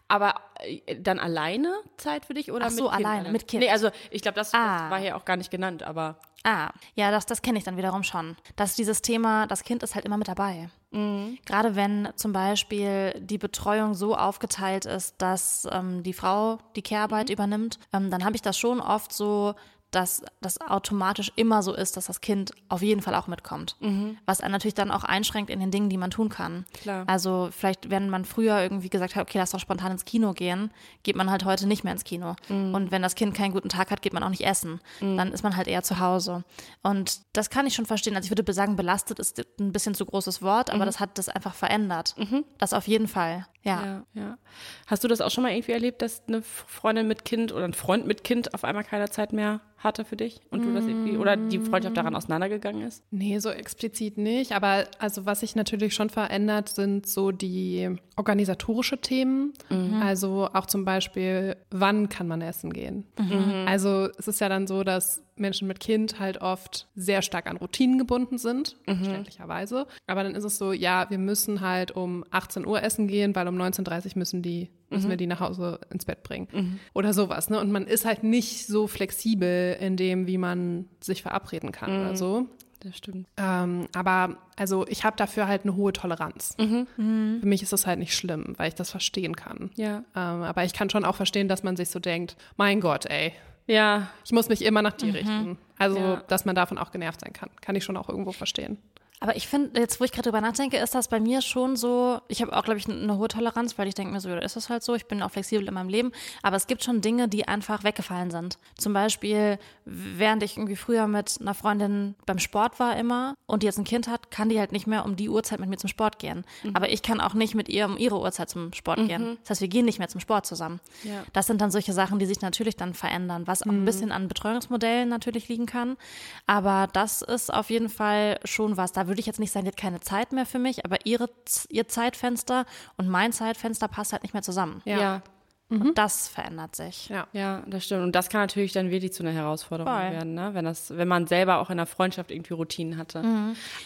Speaker 2: Aber äh, dann alleine Zeit für dich oder
Speaker 3: Ach so,
Speaker 2: mit
Speaker 3: alleine, mit Kind.
Speaker 2: Nee, also ich glaube, das, ah. das, war hier auch gar nicht genannt, aber.
Speaker 3: Ah, ja, das, das kenne ich dann wiederum schon. Dass dieses Thema, das Kind ist halt immer mit dabei. Mhm. Gerade wenn zum Beispiel die Betreuung so aufgeteilt ist, dass ähm, die Frau die Care-Arbeit mhm. übernimmt, ähm, dann habe ich das schon oft so, dass das automatisch immer so ist, dass das Kind auf jeden Fall auch mitkommt. Mhm. Was einen natürlich dann auch einschränkt in den Dingen, die man tun kann.
Speaker 2: Klar.
Speaker 3: Also vielleicht, wenn man früher irgendwie gesagt hat, okay, lass doch spontan ins Kino gehen, geht man halt heute nicht mehr ins Kino. Mhm. Und wenn das Kind keinen guten Tag hat, geht man auch nicht essen. Mhm. Dann ist man halt eher zu Hause. Und das kann ich schon verstehen. Also ich würde sagen, belastet ist ein bisschen zu großes Wort, aber mhm. das hat das einfach verändert. Mhm. Das auf jeden Fall. Ja.
Speaker 2: ja. ja. Hast du das auch schon mal irgendwie erlebt, dass eine Freundin mit Kind oder ein Freund mit Kind auf einmal keine Zeit mehr hatte für dich und du das irgendwie oder die Freundschaft daran auseinandergegangen ist?
Speaker 4: Nee, so explizit nicht, aber also was sich natürlich schon verändert, sind so die organisatorische Themen. Mhm. Also auch zum Beispiel, wann kann man essen gehen? Mhm. Also es ist ja dann so, dass Menschen mit Kind halt oft sehr stark an Routinen gebunden sind, mhm. verständlicherweise. Aber dann ist es so, ja, wir müssen halt um 18 Uhr essen gehen, weil um 19.30 Uhr müssen die müssen mhm. wir die nach Hause ins Bett bringen. Mhm. Oder sowas. Ne? Und man ist halt nicht so flexibel in dem, wie man sich verabreden kann mhm. oder so.
Speaker 2: Das stimmt.
Speaker 4: Ähm, aber also ich habe dafür halt eine hohe Toleranz. Mhm. Mhm. Für mich ist das halt nicht schlimm, weil ich das verstehen kann.
Speaker 2: Ja.
Speaker 4: Ähm, aber ich kann schon auch verstehen, dass man sich so denkt, mein Gott, ey,
Speaker 2: Ja.
Speaker 4: Ich muss mich immer nach dir richten. Also,
Speaker 2: Ja.
Speaker 4: dass man davon auch genervt sein kann. Kann ich schon auch irgendwo verstehen.
Speaker 3: Aber ich finde, jetzt wo ich gerade drüber nachdenke, ist das bei mir schon so, ich habe auch, glaube ich, eine hohe Toleranz, weil ich denke mir so, ja, ist das halt so, ich bin auch flexibel in meinem Leben. Aber es gibt schon Dinge, die einfach weggefallen sind. Zum Beispiel, während ich irgendwie früher mit einer Freundin beim Sport war immer und die jetzt ein Kind hat, kann die halt nicht mehr um die Uhrzeit mit mir zum Sport gehen. Aber ich kann auch nicht mit ihr um ihre Uhrzeit zum Sport gehen. Das heißt, wir gehen nicht mehr zum Sport zusammen.
Speaker 2: Ja.
Speaker 3: Das sind dann solche Sachen, die sich natürlich dann verändern, was auch ein bisschen an Betreuungsmodellen natürlich liegen kann. Aber das ist auf jeden Fall schon was. Da würde ich jetzt nicht sagen, die hat keine Zeit mehr für mich, aber ihre, ihr Zeitfenster und mein Zeitfenster passt halt nicht mehr zusammen.
Speaker 2: Ja. ja.
Speaker 3: Und das verändert sich.
Speaker 4: Ja.
Speaker 2: das stimmt. Und das kann natürlich dann wirklich zu einer Herausforderung
Speaker 3: Voll.
Speaker 2: werden, ne? wenn, das, wenn man selber auch in der Freundschaft irgendwie Routinen hatte.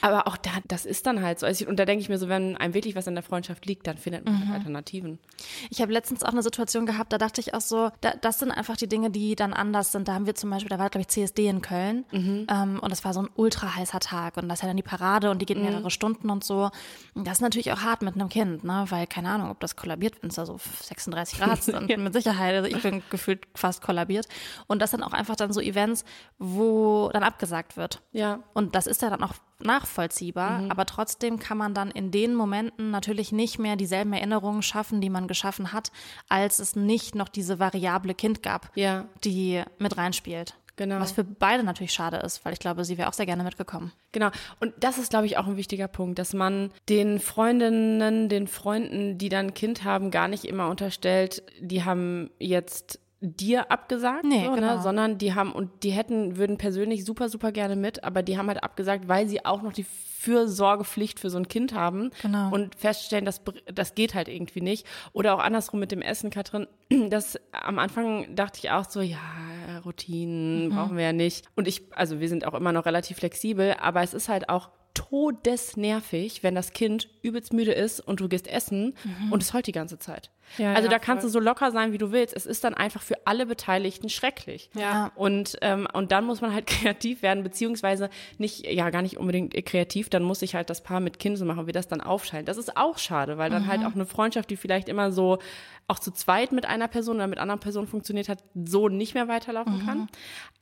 Speaker 2: Aber auch da, das ist dann halt so. Also Und da denke ich mir so, wenn einem wirklich was in der Freundschaft liegt, dann findet man halt Alternativen.
Speaker 3: Ich habe letztens auch eine Situation gehabt, da dachte ich auch so, da, das sind einfach die Dinge, die dann anders sind. Da haben wir zum Beispiel, da war glaube ich CSD in Köln ähm, und es war so ein ultra heißer Tag und das ist ja dann die Parade und die geht mehrere Stunden und so. Und das ist natürlich auch hart mit einem Kind, ne? weil keine Ahnung, ob das kollabiert, wenn es da so 36 Grad sind, (laughs) (laughs) mit Sicherheit. Also ich bin gefühlt fast kollabiert. Und das sind auch einfach dann so Events, wo dann abgesagt wird.
Speaker 2: Ja.
Speaker 3: Und das ist ja dann auch nachvollziehbar, aber trotzdem kann man dann in den Momenten natürlich nicht mehr dieselben Erinnerungen schaffen, die man geschaffen hat, als es nicht noch diese variable Kind gab,
Speaker 2: Ja.
Speaker 3: die mit reinspielt.
Speaker 2: Genau.
Speaker 3: Was für beide natürlich schade ist, weil ich glaube, sie wäre auch sehr gerne mitgekommen.
Speaker 2: Genau. Und das ist, glaube ich, auch ein wichtiger Punkt, dass man den Freundinnen, den Freunden, die dann ein Kind haben, gar nicht immer unterstellt, die haben jetzt dir abgesagt,
Speaker 3: Nee,
Speaker 2: so,
Speaker 3: genau.
Speaker 2: ne? sondern die haben und die hätten, würden persönlich super, super gerne mit, aber die haben halt abgesagt, weil sie auch noch die Fürsorgepflicht für so ein Kind haben
Speaker 3: Genau.
Speaker 2: und feststellen, das, das geht halt irgendwie nicht. Oder auch andersrum mit dem Essen, Katrin. (clears throat) Das am Anfang dachte ich auch so, ja, Routinen brauchen wir ja nicht. Und ich, also wir sind auch immer noch relativ flexibel, aber es ist halt auch todesnervig, wenn das Kind übelst müde ist und du gehst essen und es heult die ganze Zeit.
Speaker 4: Ja,
Speaker 2: also
Speaker 4: ja,
Speaker 2: da kannst
Speaker 4: voll.
Speaker 2: du so locker sein, wie du willst. Es ist dann einfach für alle Beteiligten schrecklich.
Speaker 4: Ja.
Speaker 2: Und, ähm, und dann muss man halt (laughs) kreativ werden, beziehungsweise nicht, ja, gar nicht unbedingt kreativ, dann muss sich halt das Paar mit Kind so machen, wie das dann aufteilen. Das ist auch schade, weil dann halt auch eine Freundschaft, die vielleicht immer so auch zu zweit mit einer Person oder mit anderen Personen funktioniert hat, so nicht mehr weiterlaufen kann.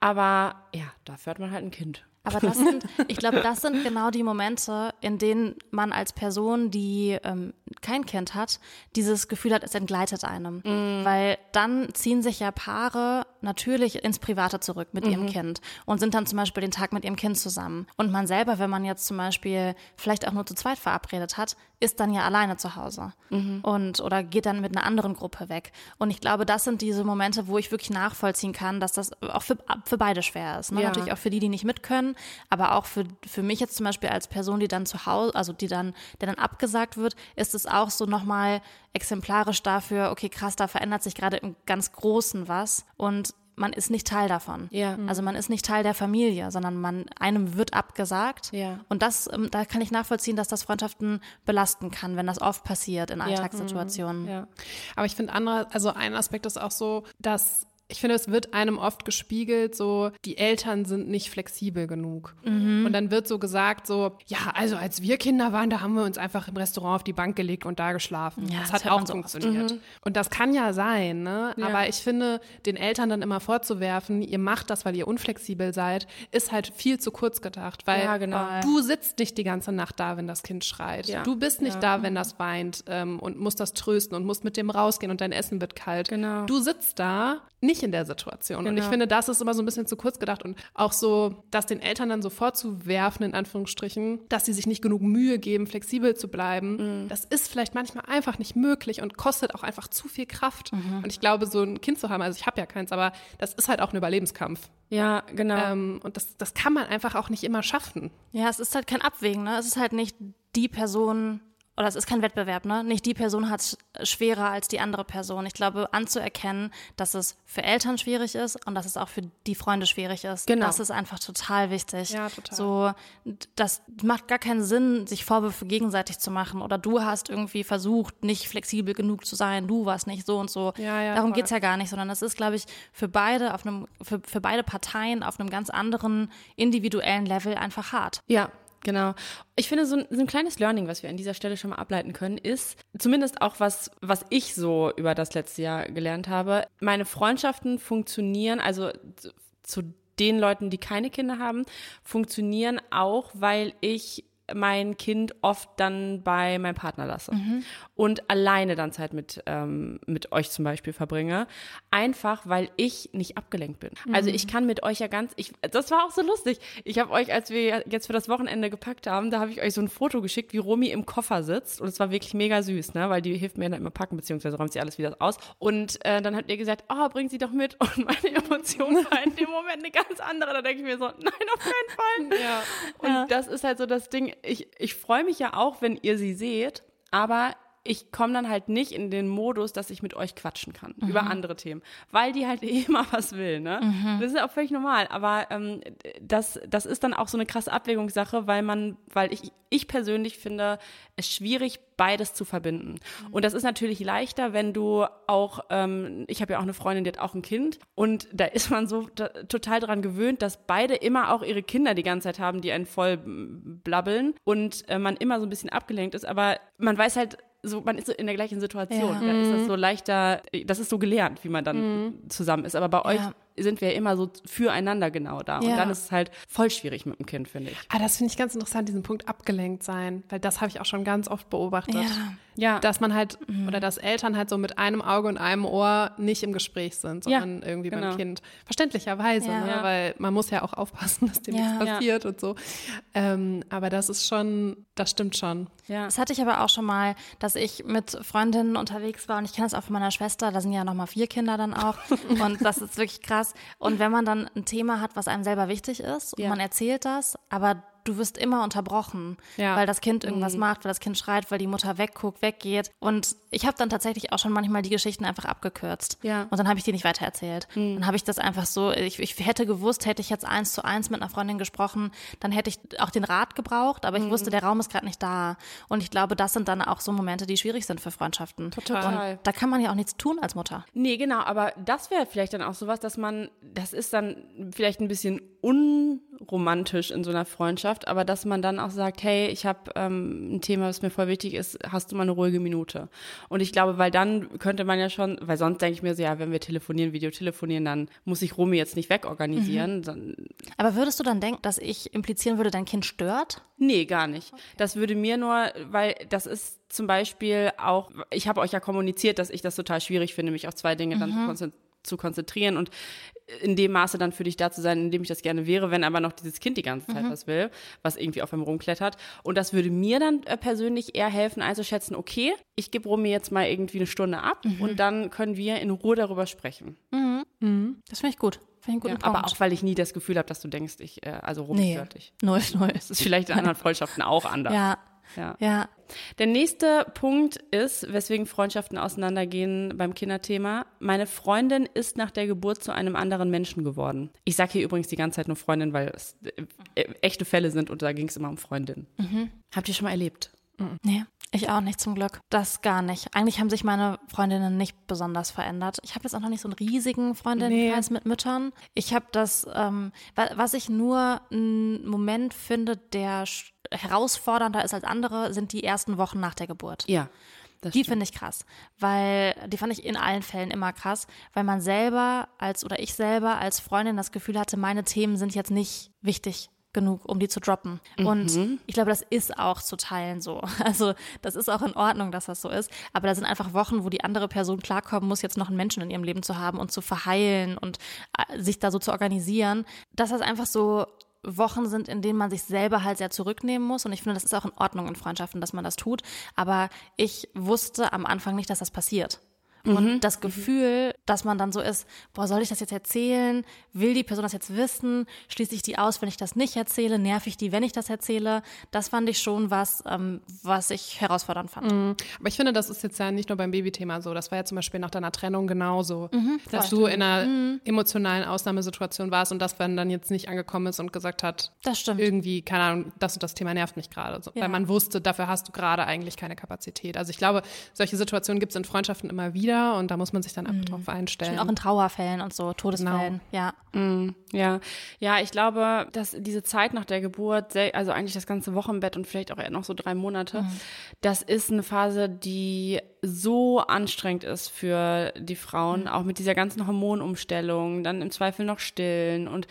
Speaker 2: Aber ja, dafür hat man halt ein Kind.
Speaker 3: Aber das sind, ich glaube, das sind genau die Momente, in denen man als Person, die ähm, kein Kind hat, dieses Gefühl hat, es entgleitet einem. Weil dann ziehen sich ja Paare natürlich ins Private zurück mit ihrem Kind und sind dann zum Beispiel den Tag mit ihrem Kind zusammen. Und man selber, wenn man jetzt zum Beispiel vielleicht auch nur zu zweit verabredet hat, ist dann ja alleine zu Hause und oder geht dann mit einer anderen Gruppe weg. Und ich glaube, das sind diese Momente, wo ich wirklich nachvollziehen kann, dass das auch für, für beide schwer ist. Ne?
Speaker 2: Ja.
Speaker 3: Natürlich auch für die, die nicht mit können, aber auch für, für mich jetzt zum Beispiel als Person, die dann zu Hause, also die dann, der dann abgesagt wird, ist es auch so nochmal exemplarisch dafür, okay, krass, da verändert sich gerade im ganz Großen was und man ist nicht Teil davon.
Speaker 2: Ja.
Speaker 3: Also man ist nicht Teil der Familie, sondern man, einem wird abgesagt.
Speaker 2: Ja.
Speaker 3: Und das, ähm, da kann ich nachvollziehen, dass das Freundschaften belasten kann, wenn das oft passiert in Alltagssituationen.
Speaker 2: Ja.
Speaker 4: Aber ich finde andere, also ein Aspekt ist auch so, dass ich finde, es wird einem oft gespiegelt, so, die Eltern sind nicht flexibel genug.
Speaker 3: Mhm.
Speaker 4: Und dann wird so gesagt, so, ja, also als wir Kinder waren, da haben wir uns einfach im Restaurant auf die Bank gelegt und da geschlafen.
Speaker 3: Ja,
Speaker 4: das,
Speaker 3: das
Speaker 4: hat
Speaker 3: hört
Speaker 4: auch
Speaker 3: so
Speaker 4: funktioniert. Und das kann ja sein, ne? Aber ich finde, den Eltern dann immer vorzuwerfen, ihr macht das, weil ihr unflexibel seid, ist halt viel zu kurz gedacht, weil
Speaker 2: Ja, genau.
Speaker 4: du sitzt nicht die ganze Nacht da, wenn das Kind schreit.
Speaker 2: Ja.
Speaker 4: Du bist nicht da, wenn das weint ähm, und musst das trösten und musst mit dem rausgehen und dein Essen wird kalt.
Speaker 2: Genau.
Speaker 4: Du sitzt da nicht in der Situation. Und ich
Speaker 2: Genau.
Speaker 4: finde, das ist immer so ein bisschen zu kurz gedacht und auch so, dass den Eltern dann so vorzuwerfen, in Anführungsstrichen, dass sie sich nicht genug Mühe geben, flexibel zu bleiben. Das ist vielleicht manchmal einfach nicht möglich und kostet auch einfach zu viel Kraft. Und ich glaube, so ein Kind zu haben, also ich habe ja keins, aber das ist halt auch ein Überlebenskampf.
Speaker 2: Ja, genau.
Speaker 4: Ähm, und das, das kann man einfach auch nicht immer schaffen.
Speaker 3: Ja, es ist halt kein Abwägen, ne? Es ist halt nicht die Person, oder es ist kein Wettbewerb, ne? Nicht die Person hat es schwerer als die andere Person. Ich glaube, anzuerkennen, dass es für Eltern schwierig ist und dass es auch für die Freunde schwierig ist.
Speaker 2: Genau.
Speaker 3: Das ist einfach total wichtig.
Speaker 4: Ja, total.
Speaker 3: So, das macht gar keinen Sinn, sich Vorwürfe gegenseitig zu machen. Oder du hast irgendwie versucht, nicht flexibel genug zu sein, du warst nicht so und so.
Speaker 4: Ja, ja,
Speaker 3: Darum
Speaker 4: voll.
Speaker 3: geht's ja gar nicht, sondern es ist, glaube ich, für beide auf einem, für, für beide Parteien auf einem ganz anderen individuellen Level einfach hart.
Speaker 2: Ja, Genau. Ich finde, so ein, so ein, kleines Learning, was wir an dieser Stelle schon mal ableiten können, ist zumindest auch was, was ich so über das letzte Jahr gelernt habe. Meine Freundschaften funktionieren, also zu den Leuten, die keine Kinder haben, funktionieren auch, weil ich mein Kind oft dann bei meinem Partner lasse mhm. und alleine dann Zeit mit, ähm, mit euch zum Beispiel verbringe. Einfach, weil ich nicht abgelenkt bin. Mhm. Also ich kann mit euch ja ganz, ich, das war auch so lustig. Ich habe euch, als wir jetzt für das Wochenende gepackt haben, da habe ich euch so ein Foto geschickt, wie Romy im Koffer sitzt und es war wirklich mega süß, ne, weil die hilft mir dann immer packen, beziehungsweise räumt sie alles wieder aus. Und äh, dann habt ihr gesagt, oh, bring sie doch mit. (laughs) Und meine Emotion war in dem Moment eine ganz andere. Da denke ich mir so, nein, auf keinen Fall. (laughs) Ja. Und ja. das ist halt so das Ding, ich, ich freue mich ja auch, wenn ihr sie seht, aber ich komme dann halt nicht in den Modus, dass ich mit euch quatschen kann mhm. über andere Themen, weil die halt eh (laughs) immer was will. Ne? Mhm. Das ist ja auch völlig normal. Aber ähm, das, das ist dann auch so eine krasse Abwägungssache, weil man, weil ich, ich persönlich finde es schwierig, beides zu verbinden. Mhm. Und das ist natürlich leichter, wenn du auch, ähm, ich habe ja auch eine Freundin, die hat auch ein Kind und da ist man so total dran gewöhnt, dass beide immer auch ihre Kinder die ganze Zeit haben, die einen voll blabbeln und äh, man immer so ein bisschen abgelenkt ist. Aber man weiß halt, so, man ist so in der gleichen Situation. Ja. Da ist das mhm. so leichter, das ist so gelernt, wie man dann mhm. zusammen ist. Aber bei euch ja sind wir immer so füreinander genau da. Ja. Und dann ist es halt voll schwierig mit dem Kind, finde ich.
Speaker 4: Ah, das finde ich ganz interessant, diesen Punkt abgelenkt sein, weil das habe ich auch schon ganz oft beobachtet. Ja.
Speaker 2: Ja.
Speaker 4: Dass man halt, mhm. oder dass Eltern halt so mit einem Auge und einem Ohr nicht im Gespräch sind, sondern ja, irgendwie genau. beim Kind. Verständlicherweise, ja. Ne? weil man muss ja auch aufpassen, (laughs) dass dem nichts passiert und so. Ähm, aber das ist schon, das stimmt schon.
Speaker 3: Ja. Das hatte ich aber auch schon mal, dass ich mit Freundinnen unterwegs war und ich kenne es auch von meiner Schwester, da sind ja nochmal vier Kinder dann auch (laughs) und das ist wirklich krass krass. Und wenn man dann ein Thema hat, was einem selber wichtig ist, und man erzählt das, aber du wirst immer unterbrochen, ja. weil das Kind irgendwas mhm. macht, weil das Kind schreit, weil die Mutter wegguckt, weggeht. Und ich habe dann tatsächlich auch schon manchmal die Geschichten einfach abgekürzt.
Speaker 2: Ja.
Speaker 3: Und dann habe ich die nicht weitererzählt. Mhm. Dann habe ich das einfach so, ich, ich, hätte gewusst, hätte ich jetzt eins zu eins mit einer Freundin gesprochen, dann hätte ich auch den Rat gebraucht, aber ich mhm. wusste, der Raum ist gerade nicht da. Und ich glaube, das sind dann auch so Momente, die schwierig sind für Freundschaften.
Speaker 2: Total.
Speaker 3: Und da kann man ja auch nichts tun als Mutter.
Speaker 2: Nee, genau, aber das wäre vielleicht dann auch sowas, dass man, das ist dann vielleicht ein bisschen unromantisch in so einer Freundschaft, aber dass man dann auch sagt, hey, ich habe ähm, ein Thema, was mir voll wichtig ist, hast du mal eine ruhige Minute? Und ich glaube, weil dann könnte man ja schon, weil sonst denke ich mir so, ja, wenn wir telefonieren, Video telefonieren, dann muss ich Romy jetzt nicht wegorganisieren. Mhm.
Speaker 3: Aber würdest du dann denken, dass ich implizieren würde, dein Kind stört?
Speaker 2: Nee, gar nicht. Okay. Das würde mir nur, weil das ist zum Beispiel auch, ich habe euch ja kommuniziert, dass ich das total schwierig finde, mich auf zwei Dinge mhm. dann zu zu konzentrieren und in dem Maße dann für dich da zu sein, in dem ich das gerne wäre, wenn aber noch dieses Kind die ganze Zeit mhm. was will, was irgendwie auf einem rumklettert. Und das würde mir dann äh, persönlich eher helfen, einzuschätzen, okay, ich gebe Romy jetzt mal irgendwie eine Stunde ab mhm. und dann können wir in Ruhe darüber sprechen.
Speaker 3: Mhm. mhm. Das finde ich gut. Find ich
Speaker 2: ja, aber auch, weil ich nie das Gefühl habe, dass du denkst, ich, äh, also Romy nee. stört dich.
Speaker 3: Null, null.
Speaker 2: Das ist vielleicht in anderen Freundschaften auch anders.
Speaker 3: Ja, ja. ja.
Speaker 2: Der nächste Punkt ist, weswegen Freundschaften auseinandergehen beim Kinderthema. Meine Freundin ist nach der Geburt zu einem anderen Menschen geworden. Ich sage hier übrigens die ganze Zeit nur Freundin, weil es äh, echte Fälle sind und da ging es immer um Freundin. Mhm. Habt ihr schon mal erlebt?
Speaker 3: Mhm. Nee. Ich auch nicht, zum Glück. Das gar nicht. Eigentlich haben sich meine Freundinnen nicht besonders verändert. Ich habe jetzt auch noch nicht so einen riesigen Freundinnenkreis nee. mit Müttern. Ich habe das, ähm, was ich nur einen Moment finde, der herausfordernder ist als andere, sind die ersten Wochen nach der Geburt.
Speaker 2: Ja.
Speaker 3: die finde ich krass, weil die fand ich in allen Fällen immer krass, weil man selber als oder ich selber als Freundin das Gefühl hatte, meine Themen sind jetzt nicht wichtig genug, um die zu droppen. Mhm. Und ich glaube, das ist auch zu teilen so. (laughs) Also das ist auch in Ordnung, dass das so ist. Aber da sind einfach Wochen, wo die andere Person klarkommen muss, jetzt noch einen Menschen in ihrem Leben zu haben und zu verheilen und äh, sich da so zu organisieren, dass das einfach so Wochen sind, in denen man sich selber halt sehr zurücknehmen muss. Und ich finde, das ist auch in Ordnung in Freundschaften, dass man das tut. Aber ich wusste am Anfang nicht, dass das passiert. Und mhm. das Gefühl, dass man dann so ist, boah, soll ich das jetzt erzählen? Will die Person das jetzt wissen? Schließe ich die aus, wenn ich das nicht erzähle? Nerv ich die, wenn ich das erzähle? Das fand ich schon was, ähm, was ich herausfordernd fand.
Speaker 4: Mhm. Aber ich finde, das ist jetzt ja nicht nur beim Babythema so. Das war ja zum Beispiel nach deiner Trennung genauso. Mhm, dass du in einer mhm. emotionalen Ausnahmesituation warst und das, wenn dann jetzt nicht angekommen ist und gesagt hat,
Speaker 3: das stimmt.
Speaker 4: irgendwie, keine Ahnung, das und das Thema nervt mich gerade. So, ja. Weil man wusste, dafür hast du gerade eigentlich keine Kapazität. Also ich glaube, solche Situationen gibt es in Freundschaften immer wieder und da muss man sich dann einfach mhm. drauf einstellen.
Speaker 3: Auch in Trauerfällen und so, Todesfällen,
Speaker 4: Genau.
Speaker 3: ja.
Speaker 2: Mm, ja, ja, ich glaube, dass diese Zeit nach der Geburt, also eigentlich das ganze Wochenbett und vielleicht auch noch so drei Monate, das ist eine Phase, die so anstrengend ist für die Frauen, auch mit dieser ganzen Hormonumstellung, dann im Zweifel noch stillen und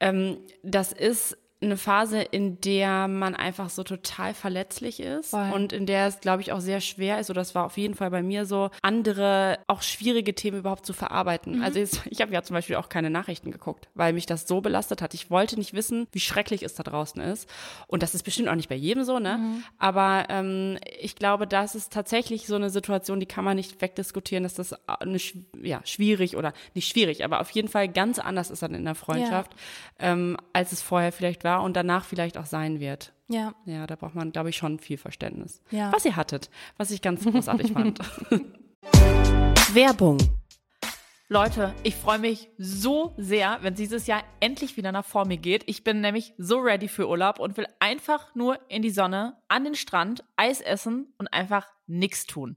Speaker 2: ähm, das ist eine Phase, in der man einfach so total verletzlich ist
Speaker 3: Voll.
Speaker 2: und in der es, glaube ich, auch sehr schwer ist, oder das war auf jeden Fall bei mir so, andere auch schwierige Themen überhaupt zu verarbeiten. Also jetzt, (laughs) ich habe ja zum Beispiel auch keine Nachrichten geguckt, weil mich das so belastet hat. Ich wollte nicht wissen, wie schrecklich es da draußen ist. Und das ist bestimmt auch nicht bei jedem so, ne? Aber ähm, ich glaube, das ist tatsächlich so eine Situation, die kann man nicht wegdiskutieren, dass das eine, schw- ja, schwierig oder nicht schwierig, aber auf jeden Fall ganz anders ist dann in der Freundschaft, ähm, als es vorher vielleicht war und danach vielleicht auch sein wird.
Speaker 3: Ja.
Speaker 2: Ja, da braucht man, glaube ich, schon viel Verständnis.
Speaker 3: Ja.
Speaker 2: Was ihr hattet, was ich ganz großartig fand. (laughs) (laughs)
Speaker 1: Werbung.
Speaker 5: Leute, ich freue mich so sehr, wenn dieses Jahr endlich wieder nach vor mir geht. Ich bin nämlich so ready für Urlaub und will einfach nur in die Sonne, an den Strand, Eis essen und einfach nichts tun.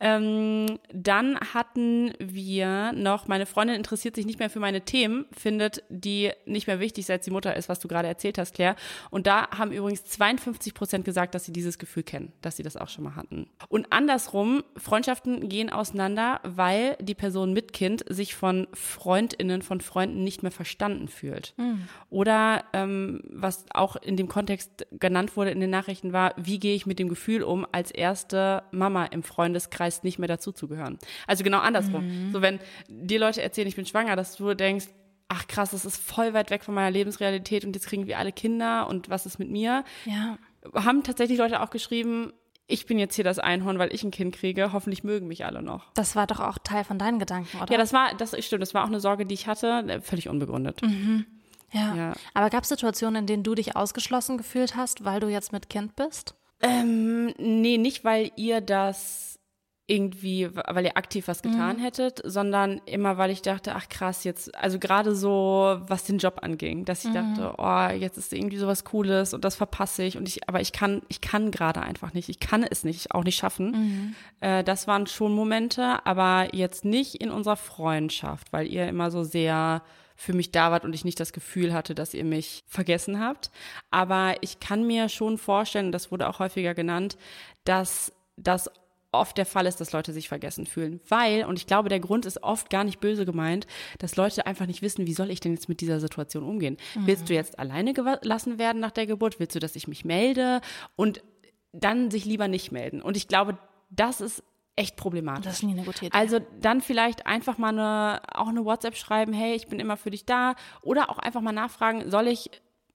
Speaker 2: Ähm, dann hatten wir noch, meine Freundin interessiert sich nicht mehr für meine Themen, findet die nicht mehr wichtig, seit sie Mutter ist, was du gerade erzählt hast, Claire. Und da haben übrigens 52 Prozent gesagt, dass sie dieses Gefühl kennen, dass sie das auch schon mal hatten. Und andersrum, Freundschaften gehen auseinander, weil die Person mit Kind sich von FreundInnen, von Freunden nicht mehr verstanden fühlt. Oder ähm, was auch in dem Kontext genannt wurde in den Nachrichten war, wie gehe ich mit dem Gefühl um, als erste Mama im Freundeskreis nicht mehr dazuzugehören. Also genau andersrum. So wenn dir Leute erzählen, ich bin schwanger, dass du denkst, ach krass, das ist voll weit weg von meiner Lebensrealität und jetzt kriegen wir alle Kinder und was ist mit mir?
Speaker 3: Ja.
Speaker 2: Haben tatsächlich Leute auch geschrieben, ich bin jetzt hier das Einhorn, weil ich ein Kind kriege. Hoffentlich mögen mich alle noch.
Speaker 3: Das war doch auch Teil von deinen Gedanken, oder?
Speaker 2: Ja, das war, das stimmt, das war auch eine Sorge, die ich hatte, äh, völlig unbegründet.
Speaker 3: ja.
Speaker 2: ja.
Speaker 3: Aber gab es Situationen, in denen du dich ausgeschlossen gefühlt hast, weil du jetzt mit Kind bist?
Speaker 2: Ähm, nee, nicht weil ihr das irgendwie, weil ihr aktiv was getan hättet, sondern immer, weil ich dachte, ach krass, jetzt, also gerade so, was den Job anging, dass ich dachte, oh, jetzt ist irgendwie sowas Cooles und das verpasse ich und ich, aber ich kann, ich kann gerade einfach nicht, ich kann es nicht, auch nicht schaffen. Äh, das waren schon Momente, aber jetzt nicht in unserer Freundschaft, weil ihr immer so sehr für mich da wart und ich nicht das Gefühl hatte, dass ihr mich vergessen habt. Aber ich kann mir schon vorstellen, das wurde auch häufiger genannt, dass das oft der Fall ist, dass Leute sich vergessen fühlen. Weil, und ich glaube, der Grund ist oft gar nicht böse gemeint, dass Leute einfach nicht wissen, wie soll ich denn jetzt mit dieser Situation umgehen? Mhm. Willst du jetzt alleine gelassen werden nach der Geburt? Willst du, dass ich mich melde? Und dann sich lieber nicht melden. Und ich glaube, das ist echt problematisch.
Speaker 3: Das ist nie eine gute Idee.
Speaker 2: Also dann vielleicht einfach mal eine, auch eine WhatsApp schreiben, hey, ich bin immer für dich da. Oder auch einfach mal nachfragen, soll ich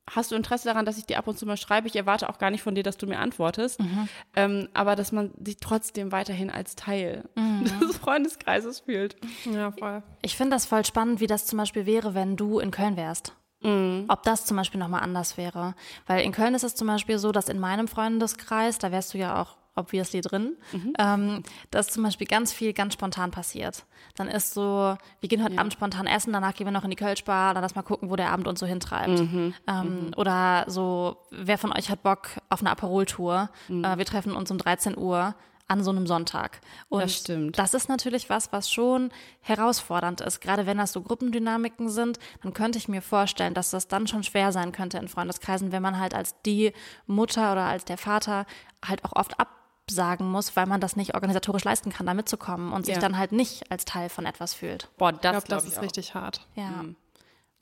Speaker 2: hast du Interesse daran, dass ich dir ab und zu mal schreibe? Ich erwarte auch gar nicht von dir, dass du mir antwortest. Mhm. Ähm, aber dass man sich trotzdem weiterhin als Teil mhm. (laughs) des Freundeskreises fühlt.
Speaker 4: Ja, voll.
Speaker 3: Ich finde das voll spannend, wie das zum Beispiel wäre, wenn du in Köln wärst. Mhm. Ob das zum Beispiel nochmal anders wäre. Weil in Köln ist es zum Beispiel so, dass in meinem Freundeskreis, da wärst du ja auch obviously drin, mhm. ähm, dass zum Beispiel ganz viel ganz spontan passiert. Dann ist so, wir gehen heute ja. Abend spontan essen, danach gehen wir noch in die Kölschbar, dann lass mal gucken, wo der Abend uns so hintreibt. Mhm. Ähm, mhm. Oder so, wer von euch hat Bock auf eine Aperol-Tour? Mhm. Äh, wir treffen uns um 13 Uhr an so einem Sonntag. Und
Speaker 2: das stimmt.
Speaker 3: Das ist natürlich was, was schon herausfordernd ist. Gerade wenn das so Gruppendynamiken sind, dann könnte ich mir vorstellen, dass das dann schon schwer sein könnte in Freundeskreisen, wenn man halt als die Mutter oder als der Vater halt auch oft ab absagen muss, weil man das nicht organisatorisch leisten kann, da mitzukommen und sich ja. dann halt nicht als Teil von etwas fühlt.
Speaker 2: Boah, das,
Speaker 4: ich glaub, das ist auch. richtig hart.
Speaker 3: Ja. Mhm.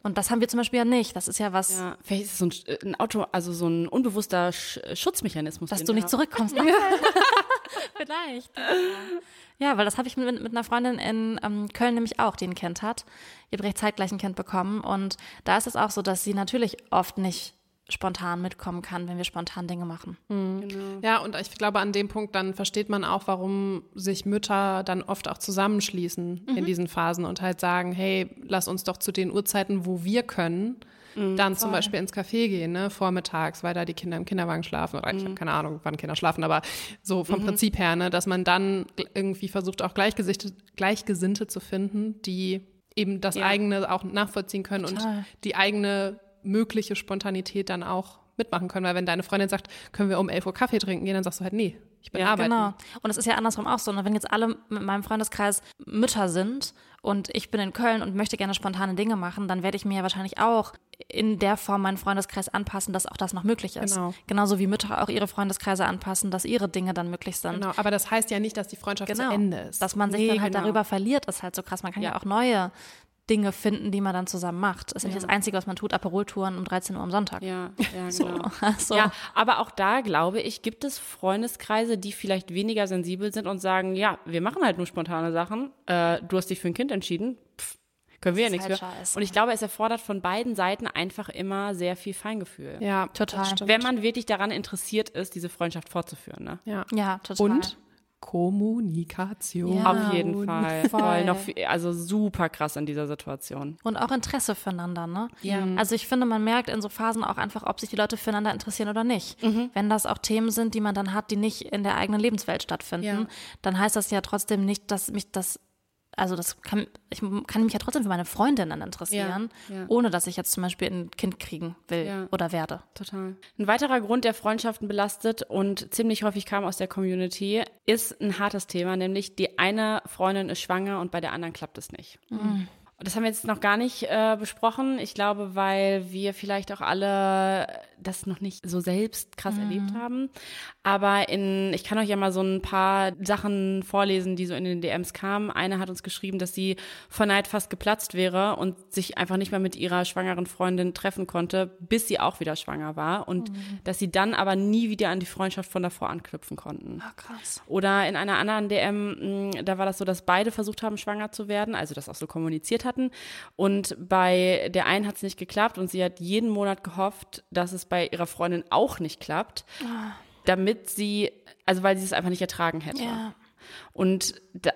Speaker 3: Und das haben wir zum Beispiel ja nicht. Das ist ja was. Ja,
Speaker 2: vielleicht ist es so ein, ein, Auto, also so ein unbewusster Sch Schutzmechanismus.
Speaker 3: Dass du nicht zurückkommst. (laughs) (laughs) Vielleicht. Ja, weil das habe ich mit, mit einer Freundin in ähm, Köln nämlich auch, die ein Kind hat. Ihr habt recht zeitgleich ein Kind bekommen. Und da ist es auch so, dass sie natürlich oft nicht spontan mitkommen kann, wenn wir spontan Dinge machen.
Speaker 4: Mhm. Genau. Ja, und ich glaube, an dem Punkt dann versteht man auch, warum sich Mütter dann oft auch zusammenschließen mhm. in diesen Phasen und halt sagen, hey, lass uns doch zu den Uhrzeiten, wo wir können, mhm, dann voll. zum Beispiel ins Café gehen, ne, vormittags, weil da die Kinder im Kinderwagen schlafen oder ich habe mhm. keine Ahnung, wann Kinder schlafen, aber so vom mhm. Prinzip her, ne, dass man dann irgendwie versucht, auch Gleichgesinnte, Gleichgesinnte zu finden, die eben das ja. eigene auch nachvollziehen können Total. und die eigene mögliche Spontanität dann auch mitmachen können. Weil wenn deine Freundin sagt, können wir um 11 Uhr Kaffee trinken gehen, dann sagst du halt, nee, ich bin ja, arbeiten. Genau.
Speaker 3: Und es ist ja andersrum auch so. Und ne? wenn jetzt alle mit meinem Freundeskreis Mütter sind und ich bin in Köln und möchte gerne spontane Dinge machen, dann werde ich mir ja wahrscheinlich auch in der Form meinen Freundeskreis anpassen, dass auch das noch möglich ist. Genau. Genauso wie Mütter auch ihre Freundeskreise anpassen, dass ihre Dinge dann möglich sind.
Speaker 4: Genau, aber das heißt ja nicht, dass die Freundschaft genau. zu Ende ist.
Speaker 3: Dass man sich nee, dann halt genau. darüber verliert, ist halt so krass. Man kann ja, ja auch neue Dinge finden, die man dann zusammen macht. Das ist ja. nicht das Einzige, was man tut, Aperoltouren um 13 Uhr am Sonntag.
Speaker 2: Ja, ja (laughs) so. genau. Also. Ja, aber auch da, glaube ich, gibt es Freundeskreise, die vielleicht weniger sensibel sind und sagen, ja, wir machen halt nur spontane Sachen. Äh, du hast dich für ein Kind entschieden. Pff, können wir ja nichts halt für. Scheiße. Und ich glaube, es erfordert von beiden Seiten einfach immer sehr viel Feingefühl.
Speaker 4: Ja, total.
Speaker 2: Wenn man wirklich daran interessiert ist, diese Freundschaft fortzuführen. Ne?
Speaker 3: Ja. ja, total.
Speaker 4: Und Kommunikation.
Speaker 2: Ja, Auf jeden Fall. Voll. Noch viel, also super krass in dieser Situation.
Speaker 3: Und auch Interesse füreinander, ne?
Speaker 2: Ja.
Speaker 3: Also ich finde, man merkt in so Phasen auch einfach, ob sich die Leute füreinander interessieren oder nicht. Mhm. Wenn das auch Themen sind, die man dann hat, die nicht in der eigenen Lebenswelt stattfinden, ja. dann heißt das ja trotzdem nicht, dass mich das also das kann, ich kann mich ja trotzdem für meine Freundinnen interessieren, ja, ja. ohne dass ich jetzt zum Beispiel ein Kind kriegen will ja. oder werde.
Speaker 2: Total. Ein weiterer Grund, der Freundschaften belastet und ziemlich häufig kam aus der Community, ist ein hartes Thema, nämlich die eine Freundin ist schwanger und bei der anderen klappt es nicht. Mhm. Das haben wir jetzt noch gar nicht äh, besprochen. Ich glaube, weil wir vielleicht auch alle das noch nicht so selbst krass mhm. erlebt haben. Aber in, ich kann euch ja mal so ein paar Sachen vorlesen, die so in den DMs kamen. Eine hat uns geschrieben, dass sie vor Neid fast geplatzt wäre und sich einfach nicht mehr mit ihrer schwangeren Freundin treffen konnte, bis sie auch wieder schwanger war. Und mhm. dass sie dann aber nie wieder an die Freundschaft von davor anknüpfen konnten.
Speaker 3: Ah, krass.
Speaker 2: Oder in einer anderen DM, da war das so, dass beide versucht haben, schwanger zu werden, also das auch so kommuniziert hatten. Und bei der einen hat es nicht geklappt und sie hat jeden Monat gehofft, dass es bei ihrer Freundin auch nicht klappt, ah. damit sie, also weil sie es einfach nicht ertragen hätte.
Speaker 3: Ja.
Speaker 2: Und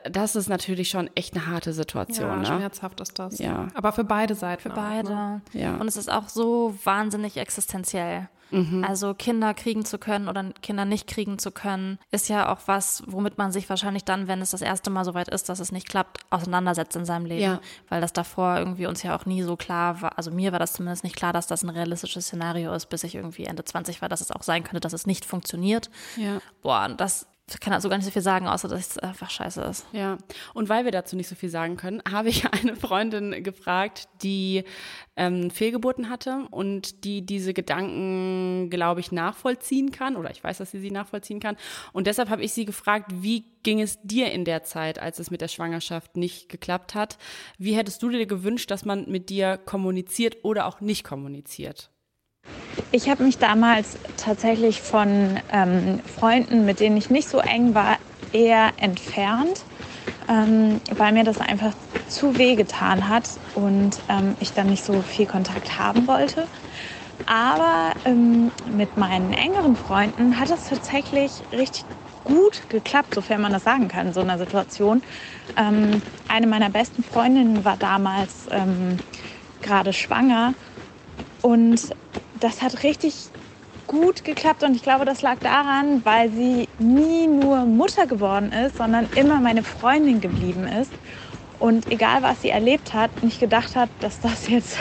Speaker 2: das ist natürlich schon echt eine harte Situation. Ja, ne?
Speaker 4: schmerzhaft ist das.
Speaker 2: Ja.
Speaker 4: Aber für beide Seiten.
Speaker 3: Für beide.
Speaker 4: ne?
Speaker 2: Ja.
Speaker 3: Und es ist auch so wahnsinnig existenziell. Mhm. Also Kinder kriegen zu können oder Kinder nicht kriegen zu können, ist ja auch was, womit man sich wahrscheinlich dann, wenn es das erste Mal soweit ist, dass es nicht klappt, auseinandersetzt in seinem Leben. Ja. Weil das davor irgendwie uns ja auch nie so klar war, also mir war das zumindest nicht klar, dass das ein realistisches Szenario ist, bis ich irgendwie Ende 20 war, dass es auch sein könnte, dass es nicht funktioniert.
Speaker 2: Ja.
Speaker 3: Boah, und das Ich kann also gar nicht so viel sagen, außer dass es einfach scheiße ist.
Speaker 2: Ja, und weil wir dazu nicht so viel sagen können, (laughs) habe ich eine Freundin gefragt, die ähm, Fehlgeburten hatte und die diese Gedanken, glaube ich, nachvollziehen kann. Oder ich weiß, dass sie sie nachvollziehen kann. Und deshalb habe ich sie gefragt, wie ging es dir in der Zeit, als es mit der Schwangerschaft nicht geklappt hat? Wie hättest du dir gewünscht, dass man mit dir kommuniziert oder auch nicht kommuniziert?
Speaker 6: Ich habe mich damals tatsächlich von ähm, Freunden, mit denen ich nicht so eng war, eher entfernt, ähm, weil mir das einfach zu weh getan hat und ähm, ich dann nicht so viel Kontakt haben wollte. Aber ähm, mit meinen engeren Freunden hat es tatsächlich richtig gut geklappt, sofern man das sagen kann in so einer Situation. Ähm, eine meiner besten Freundinnen war damals ähm, gerade schwanger und das hat richtig gut geklappt und ich glaube, das lag daran, weil sie nie nur Mutter geworden ist, sondern immer meine Freundin geblieben ist. Und egal, was sie erlebt hat, nicht gedacht hat, dass das jetzt,